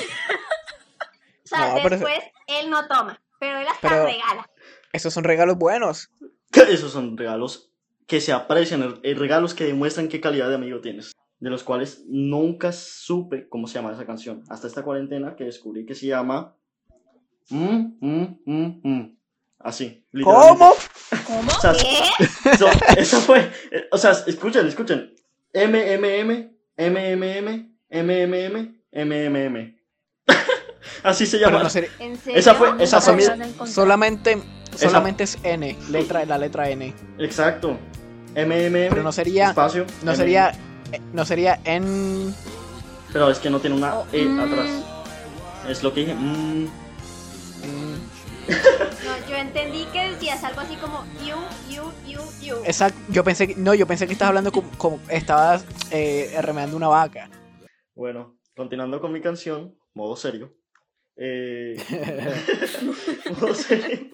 O sea, No, pero- después él no toma, pero él hasta Pero- regala. Esos son regalos buenos. Esos son regalos que se aprecian, eh, regalos que demuestran qué calidad de amigo tienes. De los cuales nunca supe cómo se llama esa canción. Hasta esta cuarentena que descubrí que se llama... Mm, mm, mm, mm. Así. ¿Cómo? ¿Cómo? O sea, ¿Qué? so- esa fue... eh, O sea, escuchen, escuchen. MMM, MMM, MMM, MMM. Así se llama. no sería- ¿En serio? Esa fue- esa fue solamente, solamente es N, letra, la letra N. Exacto. MMM. Pero no sería- Espacio. No MM. sería, eh, no sería en... Pero es que no tiene una Oh, E mm. atrás. Es lo que dije. mm. mm, [LAUGHS] No yo entendí que decías algo así como you, you, you, you. Exacto. Yo pensé que, no, yo pensé que estabas hablando como, como estabas eh, remeando una vaca. Bueno, continuando con mi canción, modo serio. Eh, [LAUGHS] [LAUGHS] modo serio.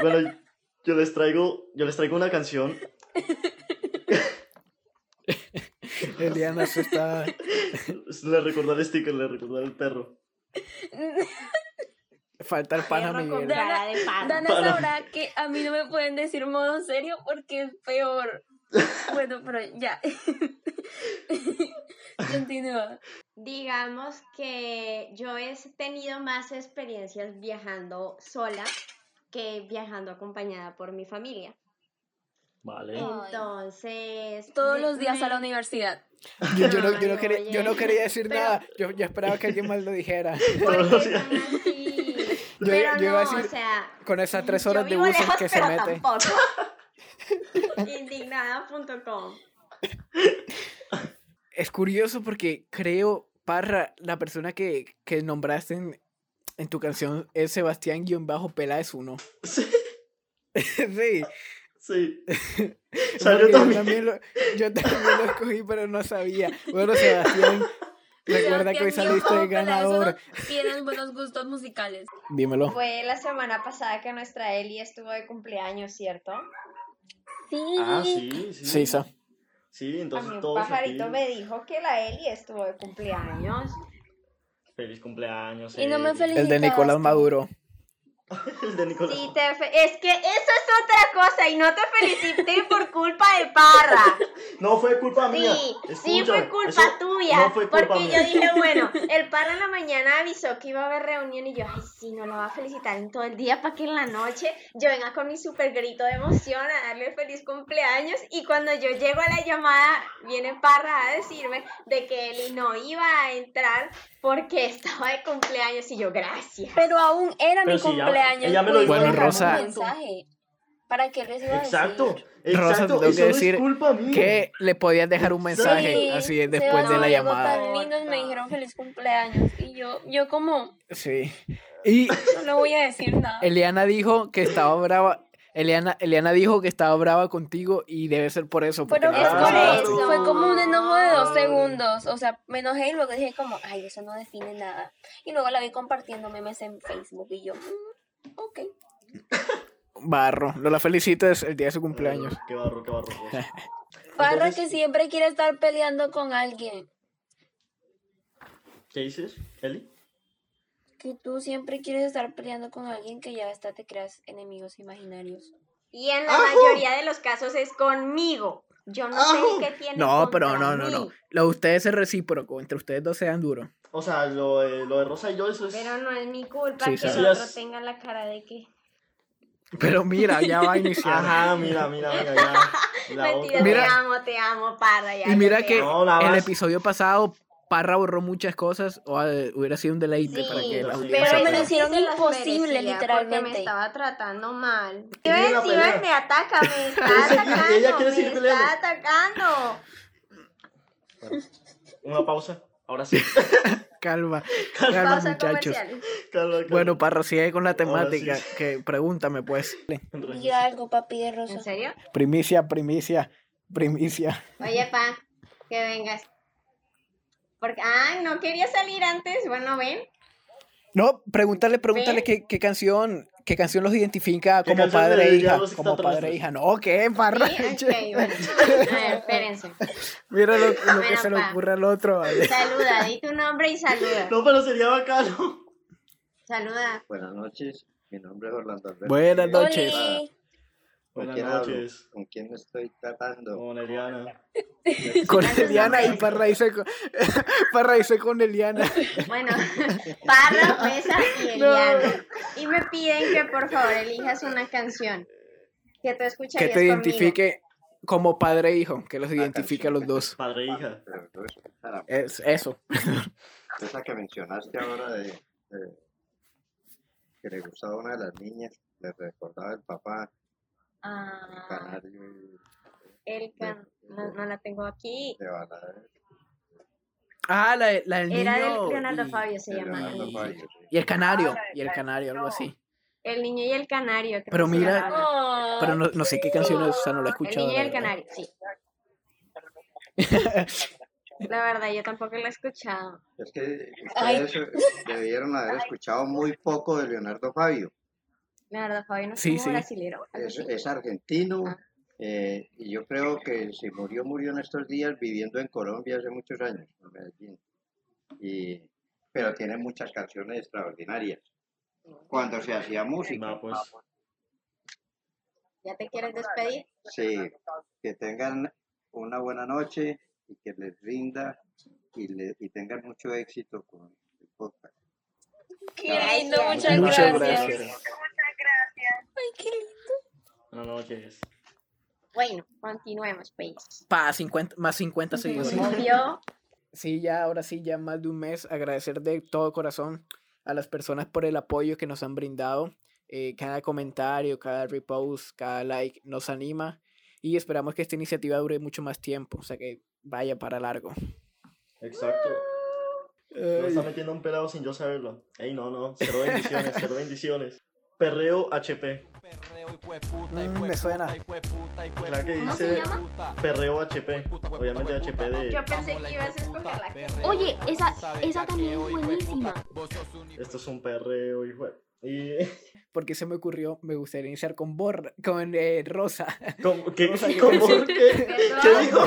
bueno, yo les traigo, yo les traigo una canción. [LAUGHS] Eliana se está. [LAUGHS] Le recordó el sticker, le recordó el perro. Falta el pana Miguel. Dana Para. sabrá que a mí no me pueden decir modo serio porque es peor. [LAUGHS] Bueno, pero ya. Continúa. Digamos que yo he tenido más experiencias viajando sola que viajando acompañada por mi familia. Vale. Entonces... Todos los días a la universidad. Yo, yo no, yo, no Ay, [LAUGHS] quería, yo no oye. quería decir Pero- nada. Yo, yo esperaba que alguien más lo dijera. [LAUGHS] [LAUGHS] Yo- Pero yo iba a no, o sea... Con esas tres horas de vivo bus en lejos, que se mete. Indignada.com Es curioso porque creo, Parra, la persona que, que nombraste en, en tu canción es Sebastián-Peláez 1. Sí, sí. Sí. [LAUGHS] O sea, yo también. lo, yo también lo escogí, pero no sabía. Bueno, Sebastián, [LAUGHS] recuerda que hoy saliste Bajo ganador. Tienes buenos gustos musicales. Dímelo. Fue la semana pasada que nuestra Eli estuvo de cumpleaños, ¿cierto? Sí. Ah, sí, sí. Sí. Sí, A entonces mí un todos pajarito aquí. me dijo que la Eli estuvo de cumpleaños. Feliz cumpleaños. Y no me. El de Nicolás Maduro. [LAUGHS] El de Nicolás. Sí, te fe- es que eso es otra cosa y no te felicité por culpa de Parra. [LAUGHS] No fue culpa mía. Sí, sí fue culpa tuya. No fue culpa porque mía. yo dije, [LAUGHS] bueno, el Parra en la mañana avisó que iba a haber reunión y yo, ay, sí, no lo va a felicitar en todo el día para que en la noche yo venga con mi super grito de emoción a darle feliz cumpleaños. Y cuando yo llego a la llamada, viene Parra a decirme de que Eli no iba a entrar porque estaba de cumpleaños y yo, gracias. Pero aún era Pero mi si ya- cumpleaños. ella me lo dijo Bueno, Rosa. un mensaje. ¿Para qué les iba a decir? Exacto. Rosa, Exacto. te tengo que decir. Que le podías dejar un mensaje Sí, así después de la llamada. tan lindos, me dijeron feliz cumpleaños. Y yo, yo como, Sí. Y no le voy a decir nada. Eliana dijo que estaba brava. Eliana, Eliana dijo que estaba brava contigo y debe ser por eso. Pero es por eso. Fue como un enojo de dos segundos. O sea, me enojé y luego dije como, ay, eso no define nada. Y luego la vi compartiendo memes en Facebook y yo, "Mm, ok. Barro. No la felicito, es el día de su cumpleaños. Qué barro, qué [LAUGHS] barro. Entonces- que siempre quiere estar peleando con alguien. ¿Qué dices, Eli? Que tú siempre quieres estar peleando con alguien que ya hasta te creas enemigos imaginarios. Y en la mayoría de los casos es conmigo. Yo no sé Ajú. qué tiene No, pero no, no, no. Lo de ustedes es recíproco. Entre ustedes dos sean duros. O sea, lo de, lo de Rosa y yo, eso es. Pero no es mi culpa Sí, que el otro es- tenga la cara de que... Pero mira, ya va a iniciar. Ajá, mira, mira, mira, ya. [LAUGHS] Mentira. Mira- te amo, te amo, Parra. Ya, Y mira que. No, el episodio pasado, Parra borró muchas cosas. O eh, hubiera sido un deleite Sí, para que la pero audiencia. Pero me lo hicieron imposible, Porque literalmente. me estaba tratando mal. Y Ven, pelea. ven, me [LAUGHS] ataca, me está atacando, ella quiere me seguir peleando. está atacando. Una pausa. Ahora sí. Calma, [LAUGHS] calma, Pausa muchachos. Calma, calma. Bueno, Parra, sigue con la temática. sí. Que pregúntame, pues. Diga algo, papi de Rosa. ¿En serio? Primicia, primicia, primicia. Oye, pa, que vengas. Porque, ah, no quería salir antes. Bueno, ven. No, pregúntale, pregúntale qué, qué canción, qué canción los identifica ¿Qué como canción padre e hija, como padre e hija. No, ¿qué, Parra? Sí, ok, bueno. [LAUGHS] A ver, espérense. Mira lo, lo que se le ocurre al otro. vale. Saluda, di tu nombre y saluda. No, pero sería bacano. Saluda. Buenas noches, mi nombre es Orlando Alberto. Buenas noches. Oli. ¿Con Buenas quién hablo? noches. ¿Con quién estoy tratando? Con Eliana. [LAUGHS] Con Eliana y. Parra dice con, [LAUGHS] Parra dice con Eliana. Bueno, [LAUGHS] Parra, Pesa y Eliana. Y me piden que por favor elijas una canción que tú Que escucharías te conmigo. identifique como padre e hijo, que los identifique a los dos. Padre e hija. Es eso. esa que mencionaste ahora de, de- que le gustaba a una de las niñas, le recordaba el papá, Ah, canario y el can... no, no la tengo aquí. Ah, la, la del Era niño. del Leonardo y, Fabio, se llama. Leonardo el- Fabio, sí. y el canario. Ah, la Y el canario, algo así. El niño y el canario. creo Pero mira-. Pero no, no sé qué canción es, o sea, no la he El escuchado. niño y la el canario, sí. La verdad, yo tampoco lo he escuchado. Es que ustedes debieron haber escuchado muy poco de Leonardo Fabio. Leonardo Fabio no es Sí, como sí. brasilero. Es, argentino Ah. eh, y yo creo que si murió, murió en estos días viviendo en Colombia hace muchos años, en Medellín. Y, pero tiene muchas canciones extraordinarias. Cuando se hacía música, No, pues. ¿Ya te quieres despedir? sí, que tengan una buena noche y que les rinda y, le, y tengan mucho éxito con el podcast. Qué lindo, muchas, Muchas gracias. gracias. No, no, ¿qué es? Bueno, continuemos, pues. Pa, 50, más 50 seguidores. Obvio. Sí, ya, ahora sí, ya más de un mes. Agradecer de todo corazón a las personas por el apoyo que nos han brindado. Eh, cada comentario, cada repost, cada like nos anima. Y esperamos que esta iniciativa dure mucho más tiempo. O sea, que vaya para largo. Exacto. Me Ay. está metiendo un pelado sin yo saberlo. Ey, no, no. Cero bendiciones, cero bendiciones. Perreo HP. Mm, me suena. La que ¿Cómo se dice llama? Perreo HP. Obviamente HP de. Yo pensé que ibas a escoger la que. Oye, esa, esa también es buenísima. Esto es un perreo, hijo. de- Y. [LAUGHS] Porque se me ocurrió, me gustaría iniciar con borra, con eh, rosa. ¿Cómo, ¿Qué? Rosa, ¿qué ¿Cómo? decir? ¿Qué? ¿Qué dijo?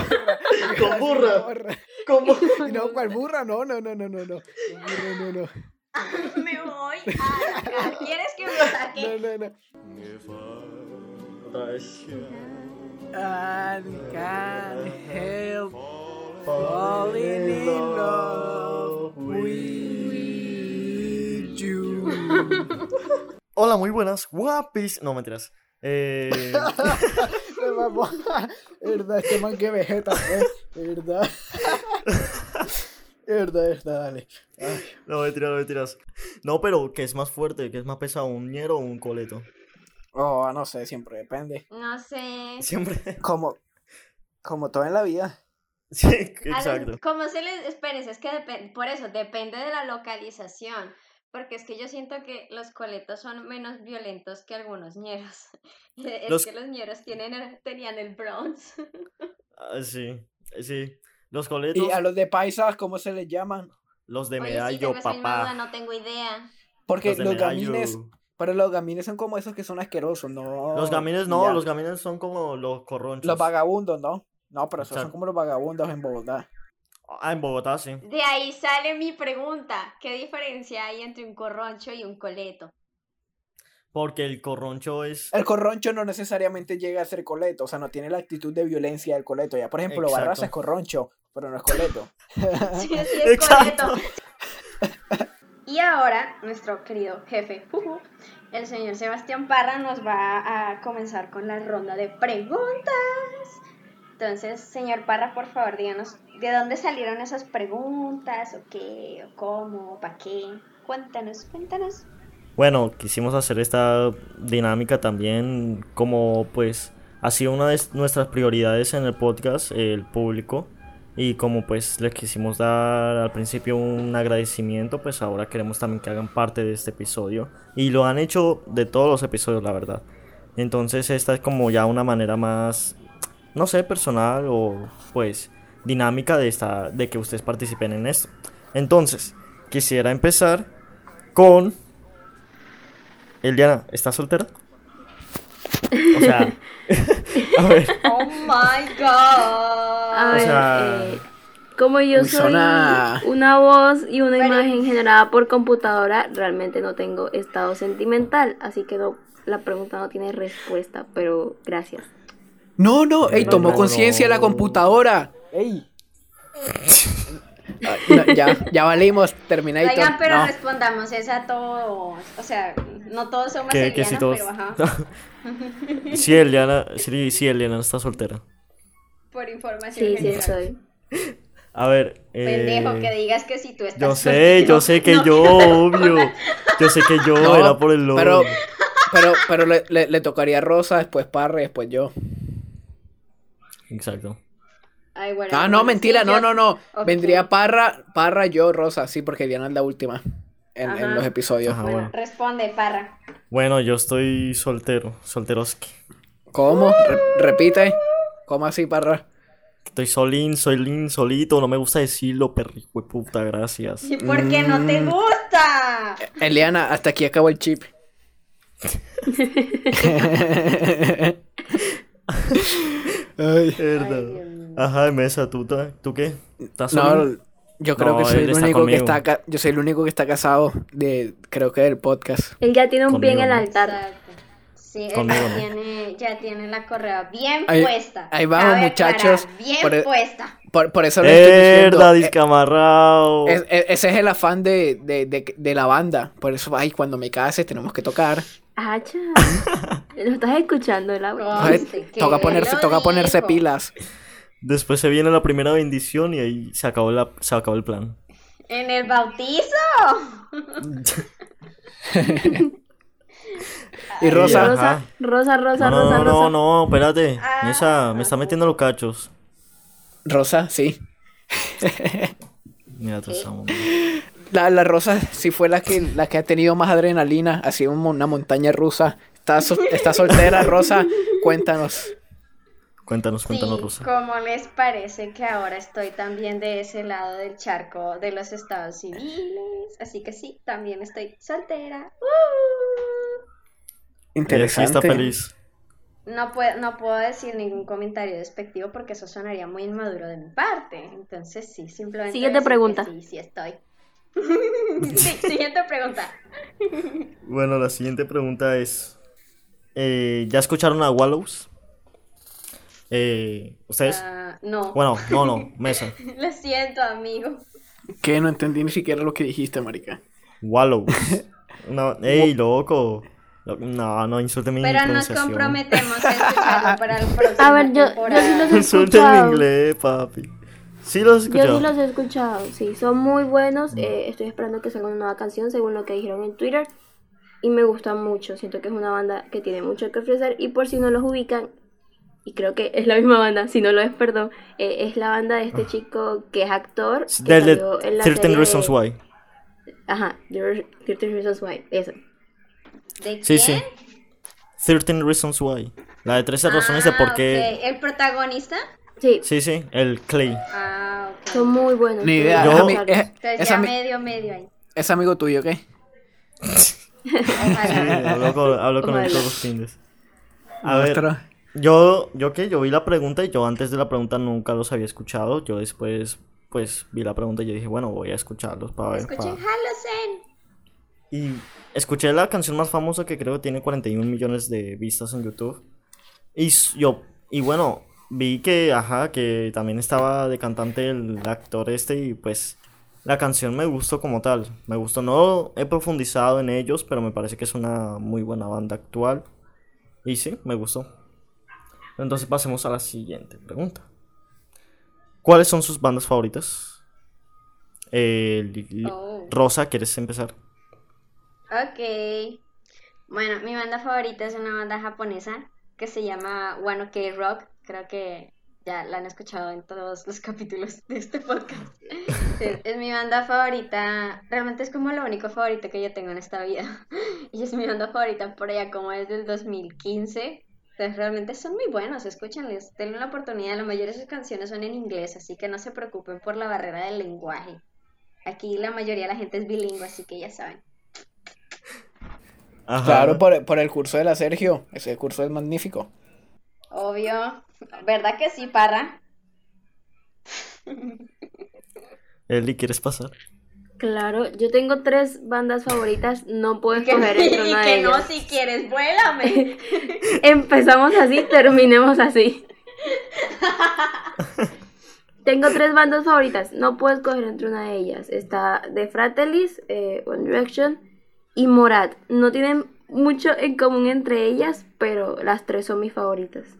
Con burra. Borra. ¿Cómo? No, ¿cuál burra? No, no, no, no, no, no. Con burra, no, no. [LAUGHS] Me voy a sacar. ¿Quieres que me saque? No, no, no. Otra vez. I can't help Falling in love with you. Hola, muy buenas. Guapis. No, mentiras. Eh. [LAUGHS] [LAUGHS] Verdad, este man que vegeta, ¿eh? Verdad. [LAUGHS] Verdad, verdad, dale. Ay, No, mentiras, no, mentiras. No, pero ¿qué es más fuerte? ¿Qué es más pesado? ¿Un ñero o un coleto? Oh, no sé, siempre depende. No sé. Siempre. Como, como todo en la vida. [LAUGHS] Sí, los- exacto. Como se les es que depende, por eso depende de la localización, porque es que yo siento que los coletos son menos violentos que algunos ñeros. [LAUGHS] Es Los- que los ñeros tienen el- tenían el Bronx. [LAUGHS] Ah, sí, sí. Los coletos, Y a los de paisas, ¿cómo se les llaman? los de Oye, sí, medallo, tengo esa misma duda, papá. no tengo idea. Porque Los gamines, pero los gamines son como esos que son asquerosos, ¿no? Los gamines no, Ya. los gamines son como los corronchos. Los vagabundos, ¿no? No, pero esos son como los vagabundos en Bogotá. Ah, en Bogotá, sí. De ahí sale mi pregunta, ¿qué diferencia hay entre un corroncho y un coleto? Porque el corroncho es... El corroncho no necesariamente llega a ser coleto, o sea, no tiene la actitud de violencia del coleto. Ya, por ejemplo. Barraza es corroncho, pero no es coleto. [LAUGHS] Sí, sí, es Exacto. coleto. Y ahora, nuestro querido jefe, el señor Sebastián Parra, nos va a comenzar con la ronda de preguntas. Entonces, señor Parra, por favor, díganos, ¿de dónde salieron esas preguntas? ¿O qué? ¿O cómo? ¿Para qué? Cuéntanos, cuéntanos. Bueno, quisimos hacer esta dinámica también como pues ha sido una de nuestras prioridades en el podcast, el público. Y como pues les quisimos dar al principio un agradecimiento, pues ahora queremos también que hagan parte de este episodio. Y lo han hecho de todos los episodios, la verdad. Entonces esta es como ya una manera más, no sé, personal o pues dinámica de, esta, de que ustedes participen en esto. Entonces, quisiera empezar con... Eliana, ¿estás soltera? O sea, [LAUGHS] a ver, Oh my god. A O ver, sea- eh, como yo soy suena- una voz y una imagen generada por computadora, realmente no tengo estado sentimental, así que no, la pregunta no tiene respuesta, pero gracias. No, no, ey, No, tomó no, conciencia no. la computadora. Ey. No, ya, ya valimos, Terminator. Oigan, pero no. respondamos esa a todos. O sea, no todos somos que, Eliana, que si todos... pero ajá. [LAUGHS] sí, Eliana, sí, sí, Eliana está soltera. Por información Sí, sí general. estoy. A ver, eh, Pendejo, que digas que si tú estás yo sé, soltero, yo sé que no. yo, obvio. Yo sé que yo [LAUGHS] No, era por el lobo. Pero, pero, pero le, le- le tocaría Rosa, después Parra y después yo. Exacto. Ay, bueno, Ah, no, mentira, sí, no, yo- no, no. Vendría Parra, Parra, yo, Rosa, sí, porque Diana es la última en, los episodios. Ajá. Bueno, bueno. responde, Parra. Bueno, yo estoy soltero, solteroski. ¿Cómo? Re- repite. ¿Cómo así, Parra? Estoy solín, soy lin, solito, no me gusta decirlo, perrijo de puta, gracias. ¿Y por qué no te Mm. gusta? Eliana, hasta aquí acabó el chip. [LAUGHS] [LAUGHS] [LAUGHS] Ay. Verdad. Ajá, Mesa, ¿tú, ¿tú qué? ¿Estás No, solín? yo creo No, que soy el único que conmigo. está ca- yo soy el único que está casado de creo que del podcast. Él ya tiene un pie en Conmigo, el ¿no? altar. Exacto. Sí, él Conmigo, ya ¿no? tiene, ya tiene la correa bien Ahí- puesta. ahí vamos, Cabe muchachos, aclarar, bien por el- puesta. Por, por eso le estoy diciendo. Eh, discamarrao. es- es- ese es el afán de, de, de, de la banda. Por eso, ay, cuando me case tenemos que tocar. Acha. [LAUGHS] Lo estás escuchando, que toca ponerse, lo toca ponerse dijo. pilas. Después se viene la primera bendición y ahí se acabó, la, se acabó el plan. En el bautizo. [LAUGHS] Y Rosa, Rosa, Rosa, Rosa, No, no, Rosa, no, no, no, espérate. Ah. Mesa, me está metiendo los cachos. Rosa, sí. [LAUGHS] Mira, tú estamos. La, la Rosa sí fue la que, la que ha tenido más adrenalina, ha sido una montaña rusa. Está, so- está soltera, Rosa. Cuéntanos. Cuéntanos, cuéntanos, Sí, Rosa. ¿cómo les parece que ahora estoy también de ese lado del charco de los estados civiles? Así que sí, también estoy soltera. ¡Uh! Ella sí Interesante. está feliz. No puedo, no puedo decir ningún comentario despectivo porque eso sonaría muy inmaduro de mi parte. Entonces sí, simplemente Siguiente pregunta. Sí, sí estoy. [LAUGHS] Sí, siguiente pregunta. Bueno, la siguiente pregunta es: eh, ¿Ya escucharon a Wallows? Eh, ¿Ustedes? Ah, no, Bueno, no, no, [LAUGHS] Mesa. lo siento, amigo. Que no entendí ni siquiera lo que dijiste, marica. Wallows. [LAUGHS] No, ey, loco. Lo- No, no insulte mi Pero nos comprometemos a escucharlo para el [LAUGHS] próximo A ver, yo, yo sí los he Insulte mi escuchado. inglés, papi. Sí los Yo escuchado. sí los he escuchado, sí, son muy buenos. eh, estoy esperando que salga una nueva canción, según lo que dijeron en Twitter. Y me gusta mucho, siento que es una banda que tiene mucho que ofrecer. Y por si no los ubican, y creo que es la misma banda, si no lo es, perdón, eh, es la banda de este chico que es actor. que Del de salió en la 13 serie Reasons de- Why. Ajá, 13 Reasons Why, eso. ¿De Sí, quién? sí. 13 Reasons Why. La de 13 razones de por Ah, qué. ok. ¿El protagonista? Sí, Sí, sí, el Clay. Ah, ok. son muy buenos. Ni idea. Yo- Es, es- Entonces es ya medio, medio ahí. es amigo tuyo, ¿qué? Ojalá. hablo con, hablo con él todos los fines. A ver, Nuestra- yo, yo qué, yo vi la pregunta y yo antes de la pregunta nunca los había escuchado. Yo después, pues, vi la pregunta y yo dije, bueno, voy a escucharlos para ver. Escuchen pa- Halosen. Y escuché la canción más famosa que creo que tiene 41 millones de vistas en YouTube. Y yo, y bueno, vi que, ajá, que también estaba de cantante el actor este y pues la canción me gustó como tal. Me gustó, no he profundizado en ellos, pero me parece que es una muy buena banda actual. Y sí, me gustó. Entonces pasemos a la siguiente pregunta. ¿Cuáles son sus bandas favoritas? Eh, Oh. Rosa, ¿quieres empezar? Ok. Bueno, mi banda favorita es una banda japonesa que se llama One Ok Rock. Creo que ya la han escuchado en todos los [LAUGHS] capítulos de este podcast. [LAUGHS] Es, es mi banda favorita. Realmente es como lo único favorito que yo tengo en esta vida. [LAUGHS] Y es mi banda favorita por allá como desde el 2015. Entonces realmente son muy buenos, escúchenles, denle una oportunidad. La mayoría de sus canciones son en inglés, así que no se preocupen por la barrera del lenguaje. Aquí la mayoría de la gente es bilingüe, así que ya saben. Ajá. Claro, por, por el curso de la Sergio. Ese curso es magnífico. Obvio. ¿Verdad que sí, Parra? Eli, ¿quieres pasar? Claro, yo tengo tres bandas favoritas, no puedo Y que, escoger entre y una que de no, si quieres, vuélame. [LAUGHS] Empezamos así, terminemos así. [LAUGHS] Tengo tres bandas favoritas, no puedo escoger entre una de ellas. Está The Fratellis, eh, One Direction y Morat. No tienen mucho en común entre ellas, pero las tres son mis favoritas.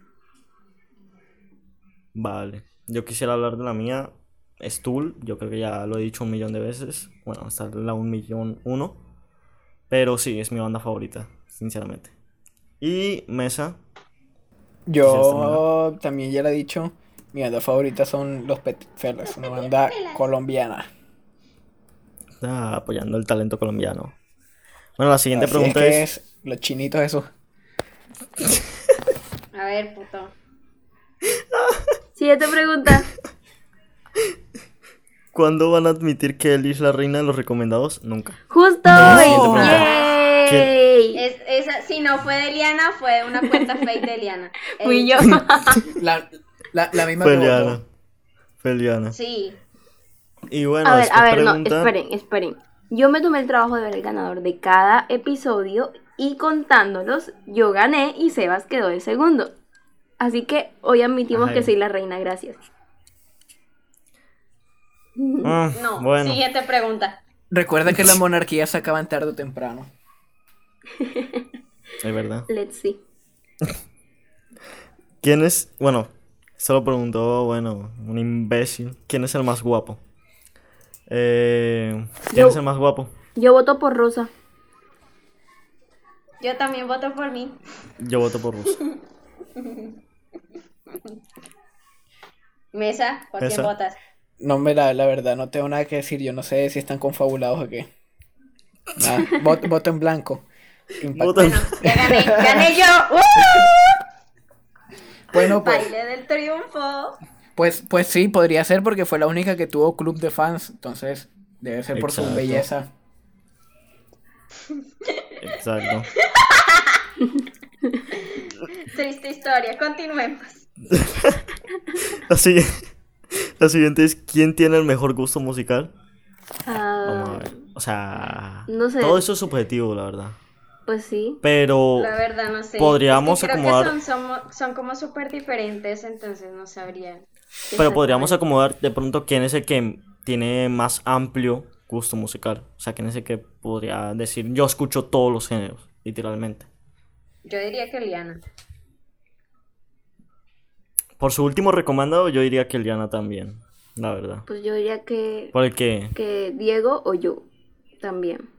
Vale. Yo quisiera hablar de la mía. Stool, yo creo que ya lo he dicho un millón de veces. Bueno, hasta la un millón uno. Pero sí, es mi banda favorita, sinceramente. Y Mesa. Yo también ya lo he dicho. Mi banda favorita son los Petit Fellas, una banda colombiana. Está apoyando el talento colombiano. Bueno, la siguiente Así pregunta es que es... es los chinitos esos. A ver, puto. [LAUGHS] Siguiente pregunta. [LAUGHS] ¿Cuándo van a admitir que Ellie es la reina de los recomendados? Nunca. Justo No. hoy. ¡Yay! Es, esa, si no fue de Eliana, fue una cuenta fake de Eliana. [LAUGHS] Fui yo. [LAUGHS] La, la, la misma Fue. Eliana. Fue Eliana. Sí. Y bueno, A ver, a ver, no, esperen, esperen. Yo me tomé el trabajo de ver el ganador de cada episodio y contándolos, yo gané y Sebas quedó de segundo. Así que hoy admitimos Ajá. que soy la reina, gracias. Ah, No. bueno. Siguiente pregunta. Recuerda que las monarquías se acaban tarde o temprano. [LAUGHS] Es verdad. Let's see. ¿Quién es? Bueno, se lo preguntó, bueno, un imbécil. ¿Quién es el más guapo? Eh, ¿Quién Yo. es el más guapo? Yo voto por Rosa. Yo también voto por mí. Yo voto por Russo. [LAUGHS] Mesa, ¿por quién votas? No, me la, la verdad, no tengo nada que decir. Yo no sé si están confabulados o qué. Nada, [LAUGHS] voto, voto en blanco. Voto en- Ya gané, gané yo. ¡Uh! [LAUGHS] Bueno, pues, Baile del triunfo. pues, pues sí, podría ser porque fue la única que tuvo club de fans. Entonces, debe ser por su belleza. Exacto. [LAUGHS] Triste historia, continuemos. Siguiente, [LAUGHS] la siguiente es ¿quién tiene el mejor gusto musical? Vamos a Ah, ver. O sea, No sé. todo eso es subjetivo, la verdad. pues sí. Pero La verdad, no sé. podríamos Es que creo acomodar- Que son, somo- son como súper diferentes, entonces no sabría. pero podríamos acomodar de pronto quién es el que tiene más amplio gusto musical. O sea, quién es el que podría decir yo escucho todos los géneros, literalmente. Yo diría que Liana. Por su último recomendado, yo diría que Eliana también, la verdad. Pues yo diría que, Porque que Diego o yo también.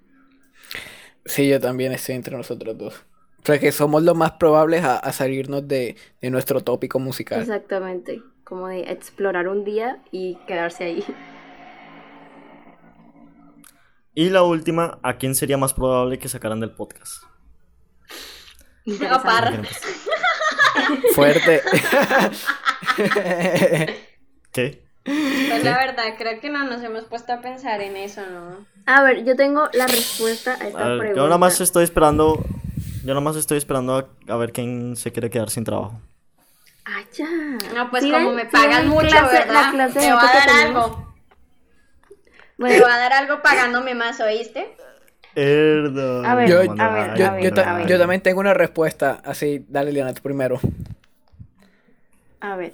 Sí, yo también estoy entre nosotros dos. O sea, que somos los más probables a, a salirnos de, de nuestro tópico musical. Exactamente. Como de explorar un día y quedarse ahí. Y la última, ¿a quién sería más probable que sacaran del podcast? Fuerte. [LAUGHS] ¿Qué? Pues la verdad, creo que no nos hemos puesto a pensar en eso, ¿no? A ver, yo tengo la respuesta a esta A ver, pregunta. yo nada más estoy esperando. Yo nada más estoy esperando a, a ver quién se quiere quedar sin trabajo. Ah, ya. No, pues ¿Sí como me ¿Sí pagan mucho, clase- ¿verdad? La clase me va a dar tenemos? algo. Me Bueno, va a dar algo pagándome más, ¿oíste? A ver, Yo, a ver, yo, a ver, yo ta- a ver. yo también tengo una respuesta. Así, dale, Liana, tú primero. a ver.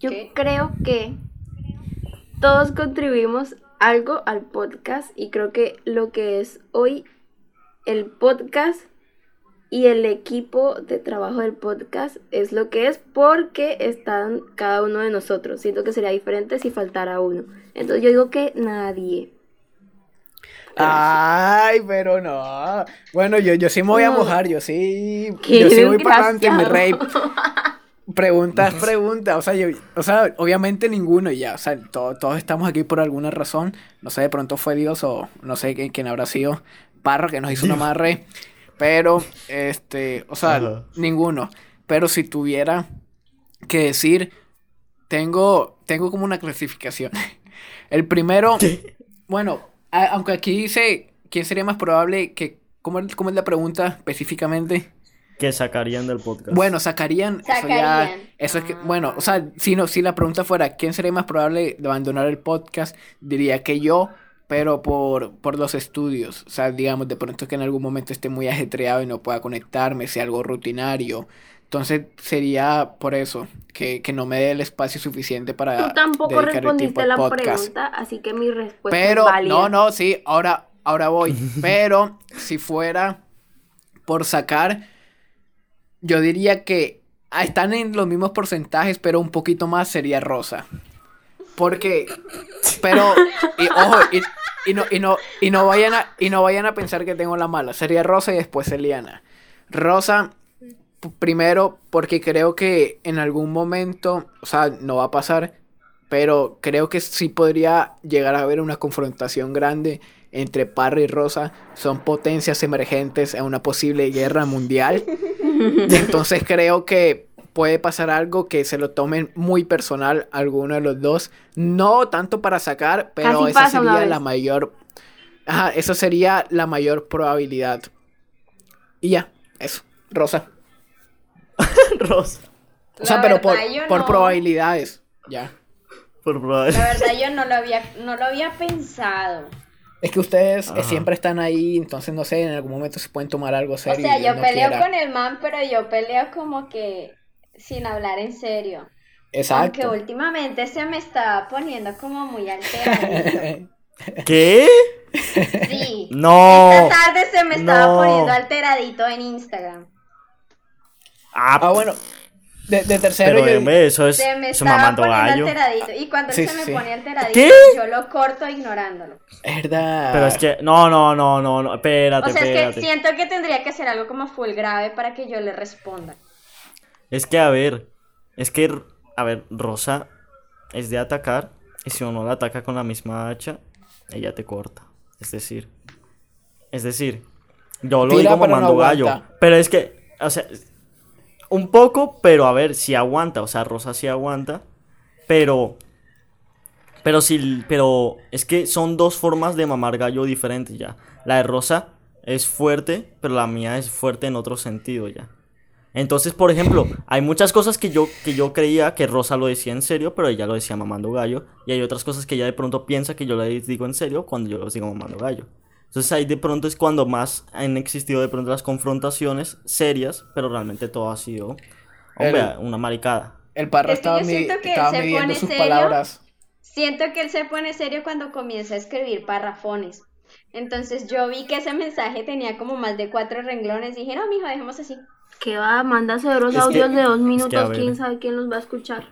Yo ¿Qué? creo que todos contribuimos algo al podcast y creo que lo que es hoy el podcast y el equipo de trabajo del podcast es lo que es porque están cada uno de nosotros. Siento que sería diferente si faltara uno. Entonces yo digo que nadie. Ay, pero no. Bueno, yo, yo sí me voy a mojar, yo sí. Qué Yo sí voy para adelante, mi rey. [LAUGHS] Preguntas, preguntas. O sea, yo, o sea, obviamente ninguno ya. O sea, to- todos estamos aquí por alguna razón. No sé, de pronto fue Dios o no sé quién, quién habrá sido. Parra que nos hizo un amarre. Pero, este, o sea, Ajá. ninguno. Pero si tuviera que decir, tengo, tengo como una clasificación. El primero, bueno, a- aunque aquí dice quién sería más probable que, ¿cómo, es- cómo es la pregunta específicamente? Que sacarían del podcast. Bueno, sacarían, eso ya, Sacarían. eso es que, Ah. bueno, o sea, si no, si la pregunta fuera quién sería más probable de abandonar el podcast, diría que yo, pero por, por los estudios, o sea, digamos, de pronto que en algún momento esté muy ajetreado y no pueda conectarme, sea algo rutinario, entonces sería por eso, que, que no me dé el espacio suficiente para Tú tampoco dedicar el tiempo respondiste la podcast. pregunta, así que mi respuesta Pero, es válida. no, no, sí, ahora, ahora voy. [LAUGHS] Pero, si fuera por sacar, yo diría que ah, están en los mismos porcentajes, pero un poquito más sería Rosa. Porque, pero, y, ojo, y, y no, y, no, y, no vayan a, y no vayan a pensar que tengo la mala. Sería Rosa y después Eliana. Rosa, primero porque creo que en algún momento, o sea, no va a pasar, pero creo que sí podría llegar a haber una confrontación grande entre Parra y Rosa. Son potencias emergentes en una posible guerra mundial. [LAUGHS] Entonces creo que puede pasar algo que se lo tomen muy personal alguno de los dos. No tanto para sacar, pero Casi esa sería la mayor. Ajá, eso sería la mayor probabilidad. Y ya, eso, Rosa. [LAUGHS] Rosa. O sea, La pero por, por no. probabilidades. Ya. Por probar. La verdad yo no lo había, no lo había pensado. Es que ustedes eh, Ajá. siempre están ahí, entonces no sé, en algún momento se pueden tomar algo O serio. sea, y yo no peleo quiera. con el man, pero yo peleo como que sin hablar en serio. Aunque Exacto. últimamente se me estaba poniendo como muy alteradito. [LAUGHS] ¿Qué? Sí. No. Esta tarde se me estaba no. poniendo alteradito en Instagram. Ah, ah, bueno. De, de tercero pero yo- eso es, Se me eso estaba poniendo gallo. alteradito. Y cuando él Sí, se me sí. pone alteradito, ¿Qué? yo lo corto ignorándolo. Verdad. Pero es que, no, no, no, no, no, espérate, O sea, es que siento que tendría que ser algo como full grave para que yo le responda. Es que, a ver, es que, a ver, Rosa es de atacar y si uno la ataca con la misma hacha, ella te corta. Es decir, es decir, yo lo Tira, digo pero no mamando gallo, pero es que, o sea, un poco, pero a ver, si aguanta, o sea, Rosa sí aguanta, pero, pero sí, pero es que son dos formas de mamar gallo diferentes ya. La de Rosa es fuerte, pero la mía es fuerte en otro sentido ya. Entonces, por ejemplo, hay muchas cosas que yo, que yo creía que Rosa lo decía en serio, pero ella lo decía mamando gallo. Y hay otras cosas que ella de pronto piensa que yo le digo en serio cuando yo los digo mamando gallo. Entonces ahí de pronto es cuando más han existido de pronto las confrontaciones serias, pero realmente todo ha sido hombre, El- una maricada. El parra Es que estaba, mi- estaba midiendo sus serio. palabras. Siento que él se pone serio cuando comienza a escribir parrafones. Entonces yo vi que ese mensaje tenía como más de cuatro renglones. Dije, no, mijo, dejemos así. Que va, manda severos Es que- audios de dos es que, a minutos, quién sabe quién los va a escuchar.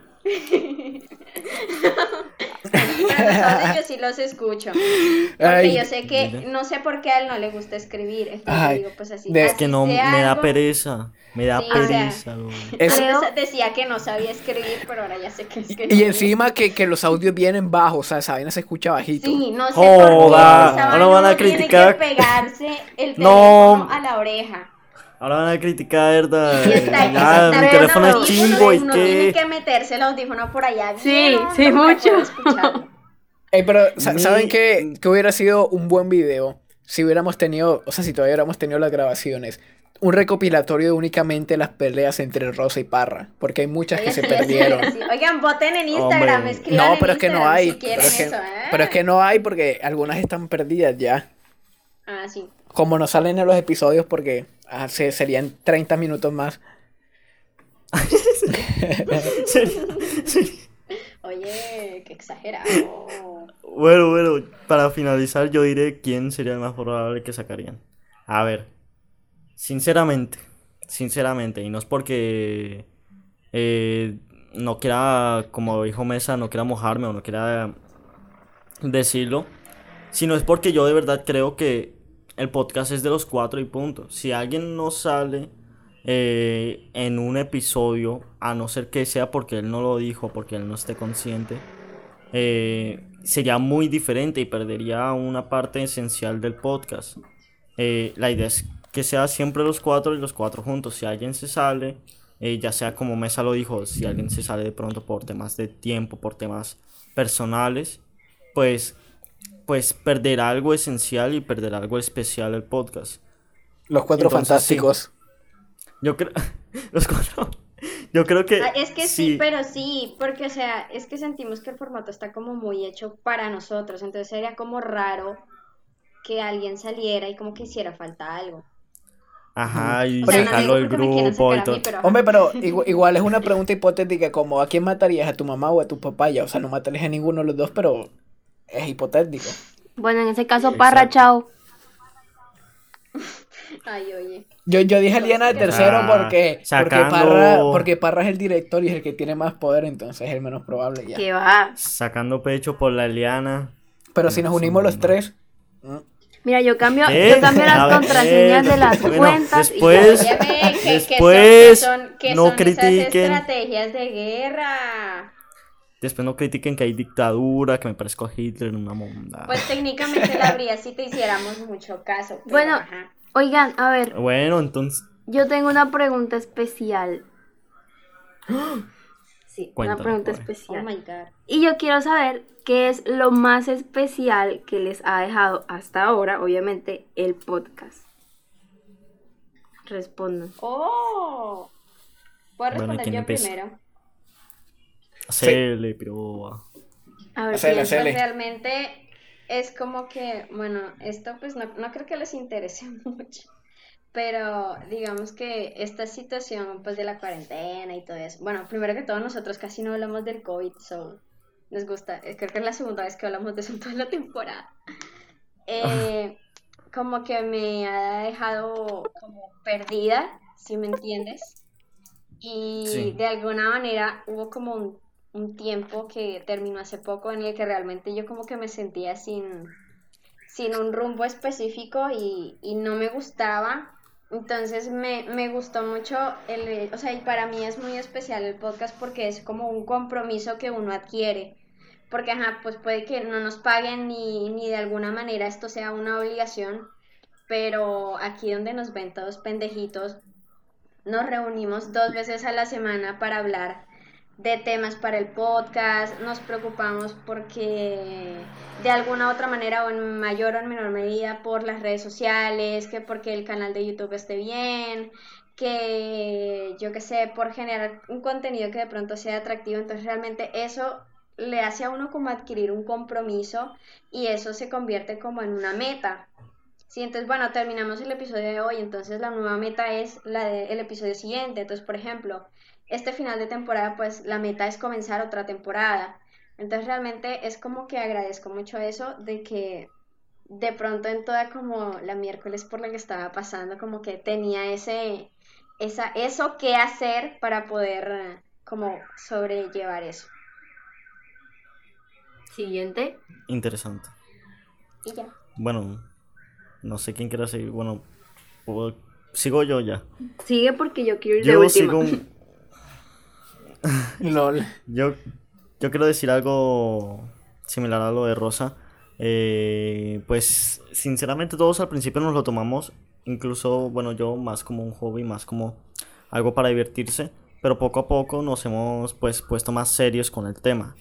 Yo sí los escucho. Porque Ay, yo sé que, mira. no sé por qué a él no le gusta escribir. Entonces Ay, digo, pues así. de- Es que no me da pereza, me da Sí, o sea, pereza. [LAUGHS] Es- Antes decía que no sabía escribir, pero ahora ya sé que escribir. y encima que, que los audios vienen bajos, o sea, esa vaina se escucha bajito. Sí, no sé Joda, por qué. esa van a tiene criticar. que pegarse el No. teléfono a la oreja. Ahora van a criticar, está ahí, Ya, está mi teléfono es chimbo y uno tiene qué. que meterse el audífono por allá Sí, bien sí, mucho. Ey, pero ¿saben qué, que hubiera sido un buen video? Si hubiéramos tenido, o sea, si todavía hubiéramos tenido las grabaciones. Un recopilatorio de únicamente las peleas entre Rosa y Parra. Porque hay muchas que se [LAUGHS] sí, perdieron. Oigan, voten en Instagram, Hombre. escriban No, en pero es que no hay. si pero, es que, eso, ¿eh? pero es que no hay porque algunas están perdidas ya. Ah, sí. Como no salen en los episodios porque ah, se- serían 30 minutos más. Oye, qué exagerado. Bueno, bueno, para finalizar yo diré quién sería el más probable que sacarían. A ver, sinceramente, sinceramente, y no es porque eh, no quiera, como dijo Mesa, no quiera mojarme o no quiera decirlo, sino es porque yo de verdad creo que el podcast es de los cuatro y punto. Si alguien no sale eh, en un episodio, a no ser que sea porque él no lo dijo, porque él no esté consciente, eh, sería muy diferente y perdería una parte esencial del podcast. Eh, la idea es que sea siempre los cuatro y los cuatro juntos. Si alguien se sale, ya sea como Mesa lo dijo, si alguien se sale de pronto por temas de tiempo, por temas personales, pues, pues perderá algo esencial y perderá algo especial el podcast. Los cuatro Entonces, fantásticos. Yo creo, [LAUGHS] los cuatro, yo creo que Ah, es que sí. pero sí, porque o sea, es que sentimos que el formato está como muy hecho para nosotros, entonces sería como raro que alguien saliera y como que hiciera falta algo. Ajá, y O sea, sacarlo del grupo y todo. mí, pero ajá. Hombre, pero [LAUGHS] igu- igual, es una pregunta hipotética como ¿a quién matarías? ¿A tu mamá o a tu papá? Ya, o sea, no matarías a ninguno de los dos, pero es hipotético. Bueno, en ese caso, Parra, Exacto. chao. [LAUGHS] Ay, oye. Yo, yo dije Liana de tercero Ah, porque, porque, Parra, porque Parra es el director y es el que tiene más poder, entonces es el menos probable ya. Que va. Sacando pecho por la liana. Pero si nos No, unimos los tres, Mira, yo cambio, yo cambio A las ver, contraseñas de las bueno, cuentas después- y ya. Óyeme, ¿qué- qué son- Después, qué son, qué no son esas critiquen. estrategias de guerra. Después no critiquen que hay dictadura, que me parezco a Hitler en una monda. Pues técnicamente la habría si te hiciéramos mucho caso. pero, Bueno. ajá. Oigan, a ver, Bueno, entonces, yo tengo una pregunta especial. Sí, Cuéntame, una pregunta pues. Oh especial. my god. Y yo quiero saber qué es lo más especial que les ha dejado hasta ahora, obviamente, el podcast. Respondan. Oh. ¿Puedo Bueno, responder ¿quién yo empieza? primero? Hacele, pero... A ver, Hacele, piensa. hacele. Realmente es como que, bueno, esto pues no, no creo que les interese [LAUGHS] mucho, pero digamos que esta situación pues de la cuarentena y todo eso, bueno, primero que todo nosotros casi no hablamos del COVID, so nos gusta, eh, creo que es la segunda vez que hablamos de eso en toda la temporada. Eh, [LAUGHS] como que me ha dejado como perdida, si me entiendes, y Sí. de alguna manera hubo como un un tiempo que terminó hace poco en el que realmente yo como que me sentía sin, sin un rumbo específico y, y no me gustaba. Entonces me, me gustó mucho, el, o sea, y para mí es muy especial el podcast porque es como un compromiso que uno adquiere. Porque, ajá, pues puede que no nos paguen ni, ni de alguna manera esto sea una obligación, pero aquí donde nos ven todos pendejitos, nos reunimos dos veces a la semana para hablar de temas para el podcast, nos preocupamos porque de alguna u otra manera o en mayor o en menor medida por las redes sociales, que porque el canal de YouTube esté bien, que yo qué sé, por generar un contenido que de pronto sea atractivo, entonces realmente eso le hace a uno como adquirir un compromiso y eso se convierte como en una meta. Sí, entonces bueno, terminamos el episodio de hoy, entonces la nueva meta es la del episodio siguiente, entonces por ejemplo, este final de temporada, pues la meta es comenzar otra temporada. Entonces realmente es como que agradezco mucho eso de que de pronto en toda como la miércoles por la que estaba pasando, como que tenía ese, esa, eso que hacer para poder como sobrellevar eso. Siguiente. Interesante. Y ya. Bueno, no sé quién quiera seguir. Bueno, puedo- sigo yo ya. Sigue porque yo quiero ir de Yo última. sigo. [LAUGHS] [LAUGHS] LOL. Yo, yo quiero decir algo similar a lo de Rosa. Eh, pues, sinceramente, todos al principio nos lo tomamos, incluso, bueno, yo más como un hobby, más como algo para divertirse, pero poco a poco nos hemos pues puesto más serios con el tema.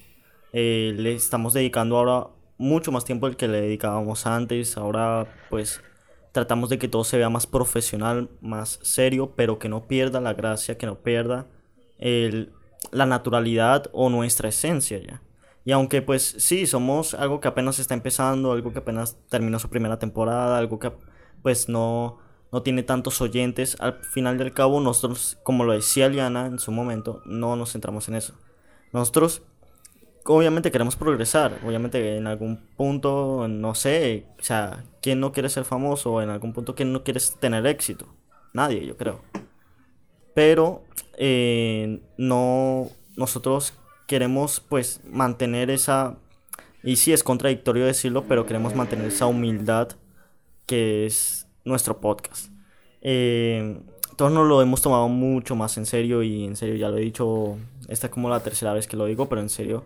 Eh, le estamos dedicando ahora mucho más tiempo del que le dedicábamos antes. Ahora, pues, tratamos de que todo se vea más profesional, más serio, pero que no pierda la gracia, que no pierda el, la naturalidad o nuestra esencia ya. Y aunque pues sí, somos algo que apenas está empezando, algo que apenas terminó su primera temporada, algo que pues no, no tiene tantos oyentes, al final del cabo nosotros, como lo decía Liana en su momento, no nos centramos en eso. Nosotros obviamente queremos progresar, obviamente en algún punto, no sé, o sea, ¿quién no quiere ser famoso? En algún punto, ¿quién no quiere tener éxito? Nadie, yo creo. Pero eh, no, nosotros queremos pues mantener esa, y sí es contradictorio decirlo, pero queremos mantener esa humildad que es nuestro podcast. Eh, todos nos lo hemos tomado mucho más en serio y en serio ya lo he dicho, esta es como la tercera vez que lo digo, pero en serio,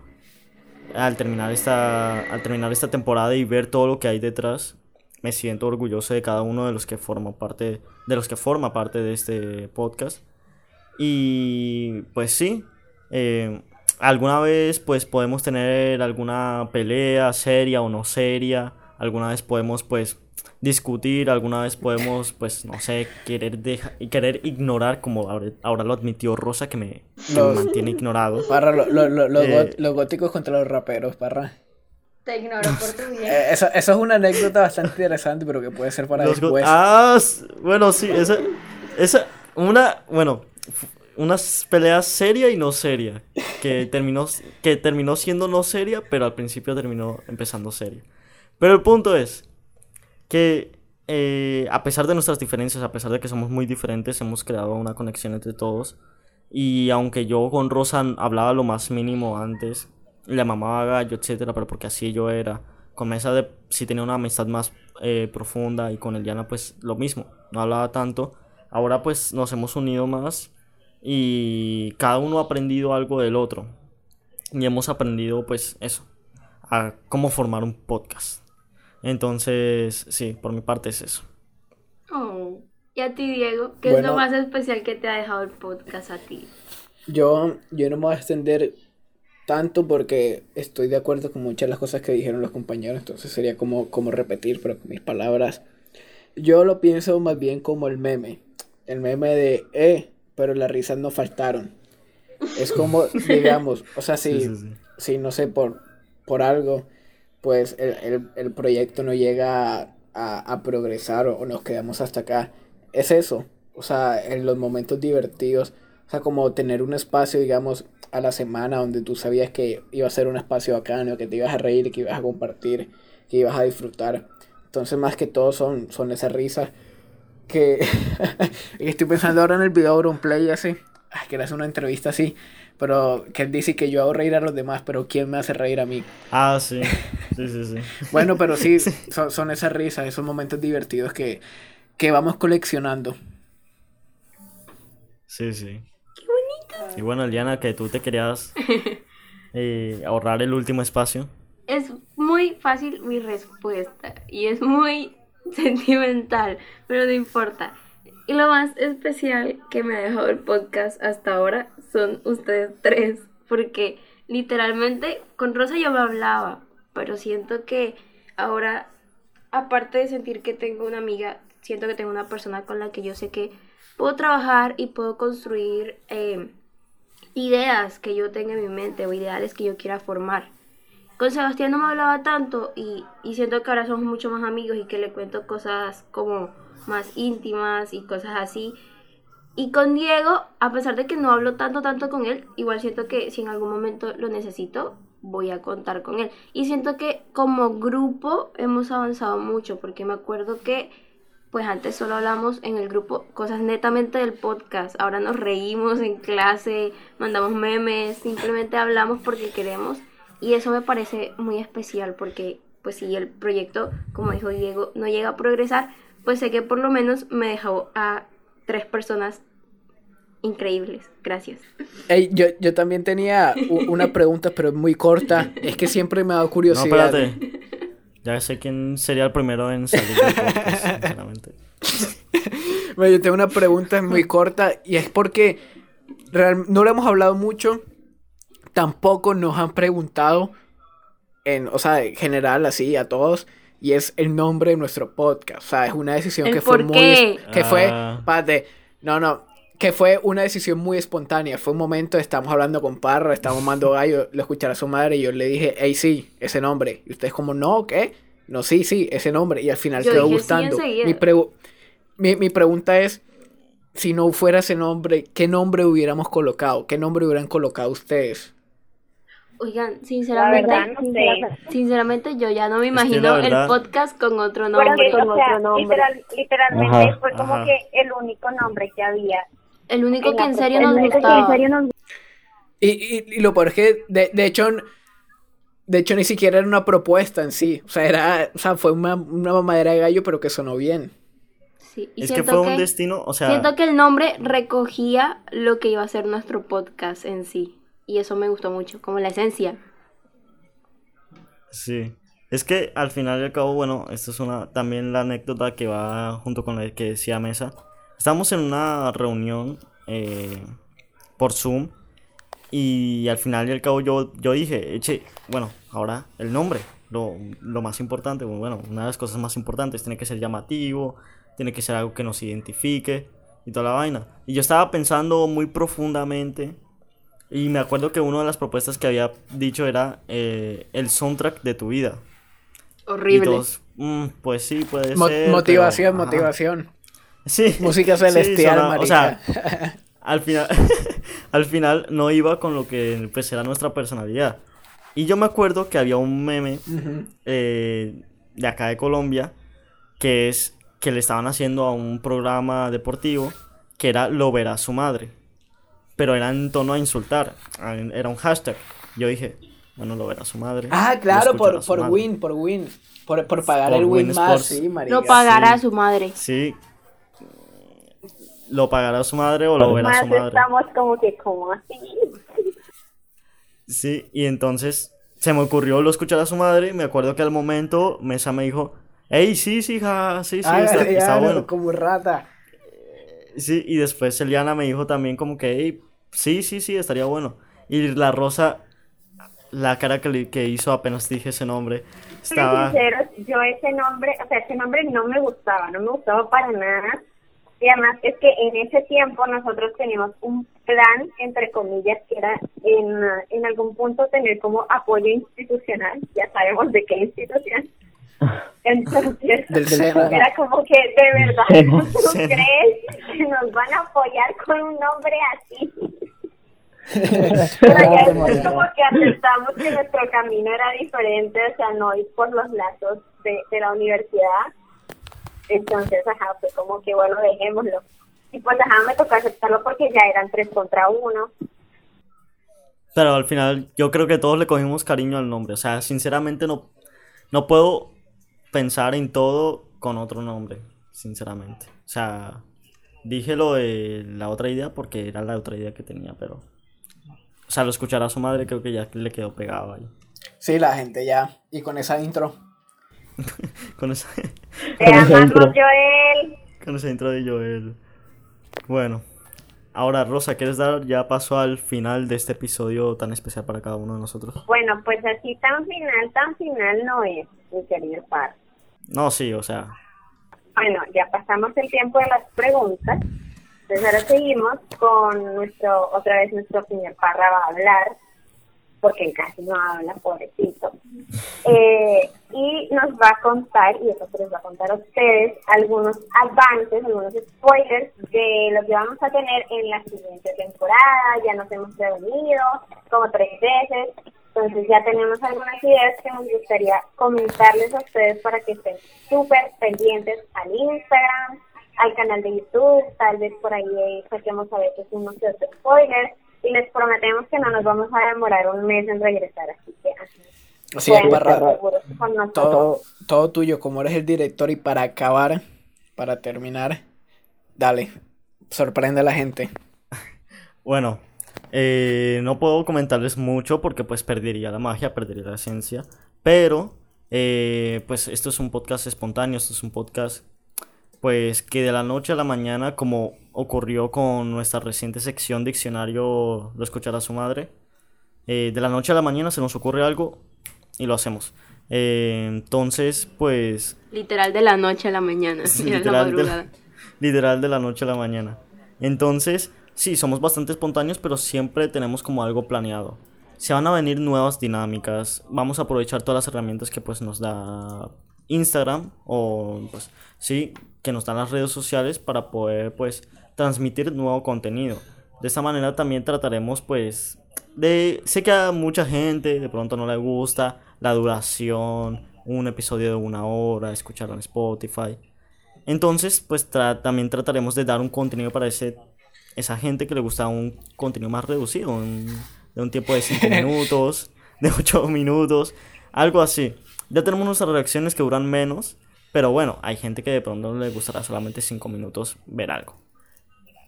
al terminar esta, al terminar esta temporada y ver todo lo que hay detrás, me siento orgulloso de cada uno de los que forma parte, de los que forma parte de este podcast. Y pues sí, eh, alguna vez pues podemos tener alguna pelea seria o no seria, alguna vez podemos pues discutir, alguna vez podemos pues no sé, querer deja- querer ignorar como ahora, ahora lo admitió Rosa que me, que me Los- mantiene ignorado. Parra, lo- lo- lo- los, Eh. los góticos contra los raperos, parra. Te ignoro [LAUGHS] por tu bien. Eh, eso, eso es una anécdota bastante interesante, pero que puede ser para Los después. ah, bueno, sí, esa, esa, una, bueno, una pelea seria y no seria, que [LAUGHS] terminó, que terminó siendo no seria, pero al principio terminó empezando seria. Pero el punto es que eh, a pesar de nuestras diferencias, a pesar de que somos muy diferentes, hemos creado una conexión entre todos. Y aunque yo con Rosa hablaba lo más mínimo antes, le mamaba gallo, etcétera, pero porque así yo era, con Mesa de, sí tenía una amistad más eh, profunda y con Eliana pues lo mismo, no hablaba tanto. Ahora pues nos hemos unido más y cada uno ha aprendido algo del otro. Y hemos aprendido pues eso, a cómo formar un podcast. Entonces, sí, por mi parte es eso. Oh. Y a ti, Diego, ¿qué es lo más especial que te ha dejado el podcast a ti? Yo, yo no me voy a extender tanto porque estoy de acuerdo con muchas de las cosas que dijeron los compañeros, entonces sería como, como repetir, pero con mis palabras. Yo lo pienso más bien como el meme, el meme de, eh, pero las risas no faltaron. Es como, [LAUGHS] digamos, o sea, si, Sí, sí, sí. si no sé, por, por algo, pues el, el- el proyecto no llega a, a- a progresar o, o nos quedamos hasta acá. Es eso, o sea, en los momentos divertidos, o sea, como tener un espacio, digamos, a la semana donde tú sabías que iba a ser un espacio bacano, que te ibas a reír, que ibas a compartir, que ibas a disfrutar. Entonces, más que todo son, son esas risas que y [LAUGHS] estoy pensando ahora en el video de play así, ay, que le hace una entrevista así, pero que él dice que yo hago reír a los demás, pero ¿quién me hace reír a mí? Ah, sí, sí, sí, sí. [LAUGHS] Bueno, pero [LAUGHS] sí, son, son esas risas, esos momentos divertidos que, que vamos coleccionando. Sí, sí. Qué bonito. Y bueno, Eliana, que tú te querías eh, ahorrar el último espacio. Es muy fácil mi respuesta y es muy [LAUGHS] sentimental, pero no importa. Y lo más especial que me ha dejado el podcast hasta ahora son ustedes tres, porque literalmente con Rosa yo me hablaba, pero siento que ahora, aparte de sentir que tengo una amiga, siento que tengo una persona con la que yo sé que puedo trabajar y puedo construir eh, ideas que yo tenga en mi mente o ideales que yo quiera formar. Con Sebastián no me hablaba tanto y, y siento que ahora somos mucho más amigos y que le cuento cosas como más íntimas y cosas así. Y con Diego, a pesar de que no hablo tanto, tanto con él, igual siento que si en algún momento lo necesito, voy a contar con él. Y siento que como grupo hemos avanzado mucho, porque me acuerdo que pues antes solo hablamos en el grupo cosas netamente del podcast. Ahora nos reímos en clase, mandamos memes, simplemente hablamos porque queremos. Y eso me parece muy especial porque pues si el proyecto, como dijo Diego, no llega a progresar, pues sé que por lo menos me dejó a tres personas increíbles. Gracias. Ey, yo, yo también tenía una [LAUGHS] pregunta, pero muy corta. Es que siempre me ha dado No, curiosidad. espérate. Ya sé quién sería el primero en salir del podcast, sinceramente. Bueno, yo tengo una pregunta muy corta y es porque real- no lo hemos hablado mucho, tampoco nos han preguntado, en, o sea, en general, así a todos, y es el nombre de nuestro podcast. O sea, es una decisión ¿El que fue muy. qué? Que fue. Ah. no, no. Que fue una decisión muy espontánea. Fue un momento, estamos hablando con Parra, estábamos mando gallo, lo escuchará su madre, y yo le dije, hey, sí, ese nombre. Y ustedes, como, no, ¿qué? No, sí, sí, ese nombre. Y al final Yo quedó dije gustando. mi, pregu- mi, mi pregunta es: si no fuera ese nombre, ¿qué nombre hubiéramos colocado? ¿Qué nombre hubieran colocado ustedes? Oigan, La sinceramente, verdad, no sé. sinceramente yo ya no me Es que la imagino verdad- el podcast con otro Porque, nombre. o sea, literal- literalmente Ajá, fue como ajá. que el único nombre que había. El único en que la en serio nos que gustaba. en serio nos Y, y, y lo peor es que, de, de hecho, de hecho, ni siquiera era una propuesta en sí. O sea, era, o sea, fue una, una mamadera de gallo, pero que sonó bien. Sí, y Es que fue un destino, o sea, Siento que el nombre recogía lo que iba a ser nuestro podcast en sí. Y eso me gustó mucho, como la esencia. sí. Es que al final y al cabo, bueno, esto es una también la anécdota que va junto con la que decía Mesa. Estamos en una reunión eh, por Zoom y al final y al cabo yo, yo dije, bueno, ahora el nombre, lo, lo más importante, bueno, una de las cosas más importantes, tiene que ser llamativo, tiene que ser algo que nos identifique y toda la vaina. Y yo estaba pensando muy profundamente y me acuerdo que una de las propuestas que había dicho era eh, el soundtrack de tu vida. Y Horrible. todos, "Mm, pues sí, puede Mo- ser. motivación, pero, ajá". motivación. Sí. Música sí, celestial, sonaba- o sea, marica. [LAUGHS] al final, [LAUGHS] al final no iba con lo que pues era nuestra personalidad. Y yo me acuerdo que había un meme eh, de acá de Colombia que es que le estaban haciendo a un programa deportivo que era lo verá su madre. Pero era en tono a insultar. Era un hashtag. Yo dije, Bueno, lo verá su madre. Ah, claro, por, por madre. Win, por Win. Por, por pagar Por el Win Win más, sí, marica. Lo pagará sí. su madre. Sí. Lo pagará su madre o lo verá Más su madre. estamos como que, como así? Sí, y entonces se me ocurrió lo escuchar a su madre. Me acuerdo que al momento Mesa me dijo, hey, sí, sí, ja, sí, sí, Ah, está, ya, está no, bueno. como rata. Sí, y después Eliana me dijo también como que, hey, sí, sí, sí, estaría bueno. Y la Rosa, la cara que, le- que hizo apenas dije ese nombre, estaba... sincero, yo ese nombre, o sea, ese nombre no me gustaba, no me gustaba para nada. Y además es que en ese tiempo nosotros teníamos un plan, entre comillas, que era en, en algún punto tener como apoyo institucional, ya sabemos de qué institución. Entonces, era como que de verdad, ¿tú crees que nos van a apoyar con un nombre así? [LAUGHS] Pero ya después como que aceptamos que nuestro camino era diferente, o sea, no ir por los lazos de, de la universidad. Entonces, ajá, fue como que bueno, dejémoslo. Y pues, ajá, me tocó aceptarlo porque ya eran tres contra uno. Pero al final yo creo que todos le cogimos cariño al nombre. O sea, sinceramente no, no puedo pensar en todo con otro nombre, sinceramente. O sea, dije lo de la otra idea porque era la otra idea que tenía, pero... O sea, lo escuchará su madre, creo que ya le quedó pegado ahí. Sí, la gente ya. Y con esa intro. [LAUGHS] Con esa, Te amamos, Joel. con esa intro de Joel. Bueno, ahora Rosa, ¿quieres dar ya paso al final de este episodio tan especial para cada uno de nosotros? Bueno, pues así tan final, tan final no es, mi querido par. No, sí, o sea, Bueno, ya pasamos el tiempo de las preguntas. Entonces ahora seguimos con nuestro, otra vez nuestro señor Parra va a hablar, porque casi no habla, pobrecito. Eh, y nos va a contar, y eso se les va a contar a ustedes, algunos avances, algunos spoilers de lo que vamos a tener en la siguiente temporada. Ya nos hemos reunido como tres veces, entonces ya tenemos algunas ideas que nos gustaría comentarles a ustedes para que estén súper pendientes al Instagram, al canal de YouTube, tal vez por ahí eh, saquemos a veces unos otros spoilers les prometemos que no nos vamos a demorar un mes en regresar, así que Así con nosotros. Todo, todo tuyo, como eres el director y para acabar, para terminar, dale, sorprende a la gente. [LAUGHS] Bueno, eh, no puedo comentarles mucho porque pues perdería la magia, perdería la esencia. Pero, eh, pues esto es un podcast espontáneo, esto es un podcast pues que de la noche a la mañana, como ocurrió con nuestra reciente sección diccionario, lo escuchará su madre, eh, de la noche a la mañana se nos ocurre algo y lo hacemos. Eh, entonces, pues Literal de la noche a la mañana. La literal, de la, madrugada. [LAUGHS] literal de la noche a la mañana. Entonces, sí, somos bastante espontáneos, pero siempre tenemos como algo planeado. Se van a venir nuevas dinámicas. Vamos a aprovechar todas las herramientas que pues nos da Instagram o pues sí, que nos dan las redes sociales para poder pues transmitir nuevo contenido. De esta manera también trataremos pues de sé que a mucha gente de pronto no le gusta la duración, un episodio de una hora, escucharlo en Spotify. Entonces, pues tra- también trataremos de dar un contenido para ese, esa gente que le gusta un contenido más reducido, un- de un tiempo de 5 [LAUGHS] minutos, de 8 minutos, algo así. Ya tenemos nuestras reacciones que duran menos, pero bueno, hay gente que de pronto le gustará solamente 5 minutos ver algo.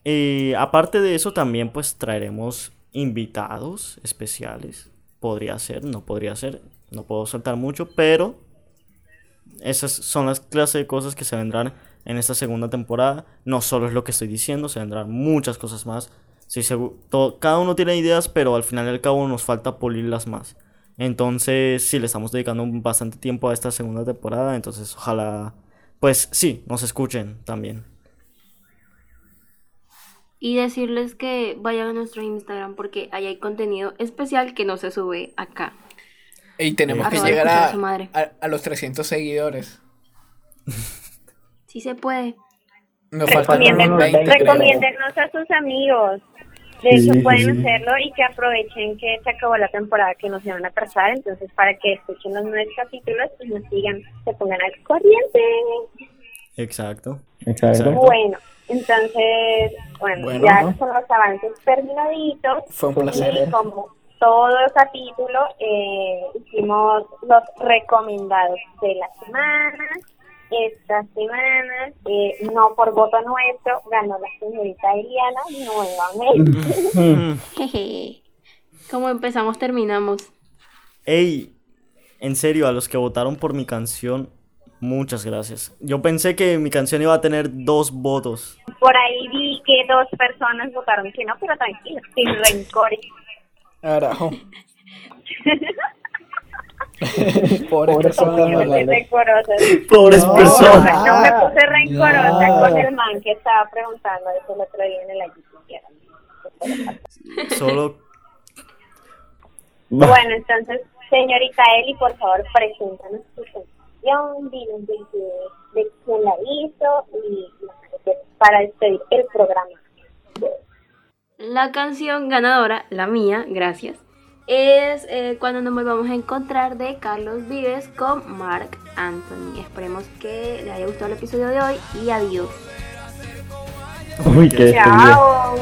Y aparte de eso, también pues traeremos invitados especiales. Podría ser, no podría ser, no puedo soltar mucho, pero esas son las clases de cosas que se vendrán en esta segunda temporada. No solo es lo que estoy diciendo, se vendrán muchas cosas más. Segu- todo- cada uno tiene ideas, pero al final y al cabo nos falta pulirlas más. Entonces, sí, le estamos dedicando un- bastante tiempo a esta segunda temporada. Entonces, ojalá, pues sí, nos escuchen también. Y decirles que vayan a nuestro Instagram porque ahí hay contenido especial que no se sube acá. Y tenemos que llegar a, a su madre. a, a los 300 seguidores. Sí se puede. Nos faltan unos Recomiéndenos, 20, creo. recomiéndenos a sus amigos. De hecho, sí, pueden sí. hacerlo y que aprovechen que se acabó la temporada que nos iban a atrasar. Entonces, para que escuchen los nuevos capítulos y nos sigan, se pongan al corriente. Exacto. Exacto. Bueno, entonces, bueno, Bueno, ya ¿no? con los avances terminaditos. Fue un placer. Y como todo el capítulo eh, hicimos los recomendados de la semana. Esta semana, eh, no por voto nuestro, ganó la señorita Eliana nuevamente. [LAUGHS] Como empezamos, terminamos. Ey, en serio, a los que votaron por mi canción, muchas gracias. Yo pensé que mi canción iba a tener dos votos. Por ahí vi que dos personas votaron que no, pero tranquilo, sin rencores. Carajo. [LAUGHS] [LAUGHS] Pobres personas, No me puse Orlando. rencorosa. Pobres No, personas. No me puse rencorosa No. con el man que estaba preguntando eso el otro día en el IT. Solo Bueno, entonces, señorita Eli, por favor, preséntanos su canción, dinos de, qué- de quién la hizo y para despedir el programa. La canción ganadora, la mía, gracias, es eh, cuando nos volvamos a encontrar de Carlos Vives con Mark Anthony. Esperemos que les haya gustado el episodio de hoy y adiós. Uy, qué Chao.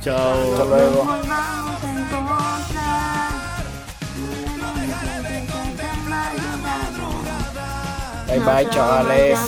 Chao. Hasta luego. Bye bye, chavales.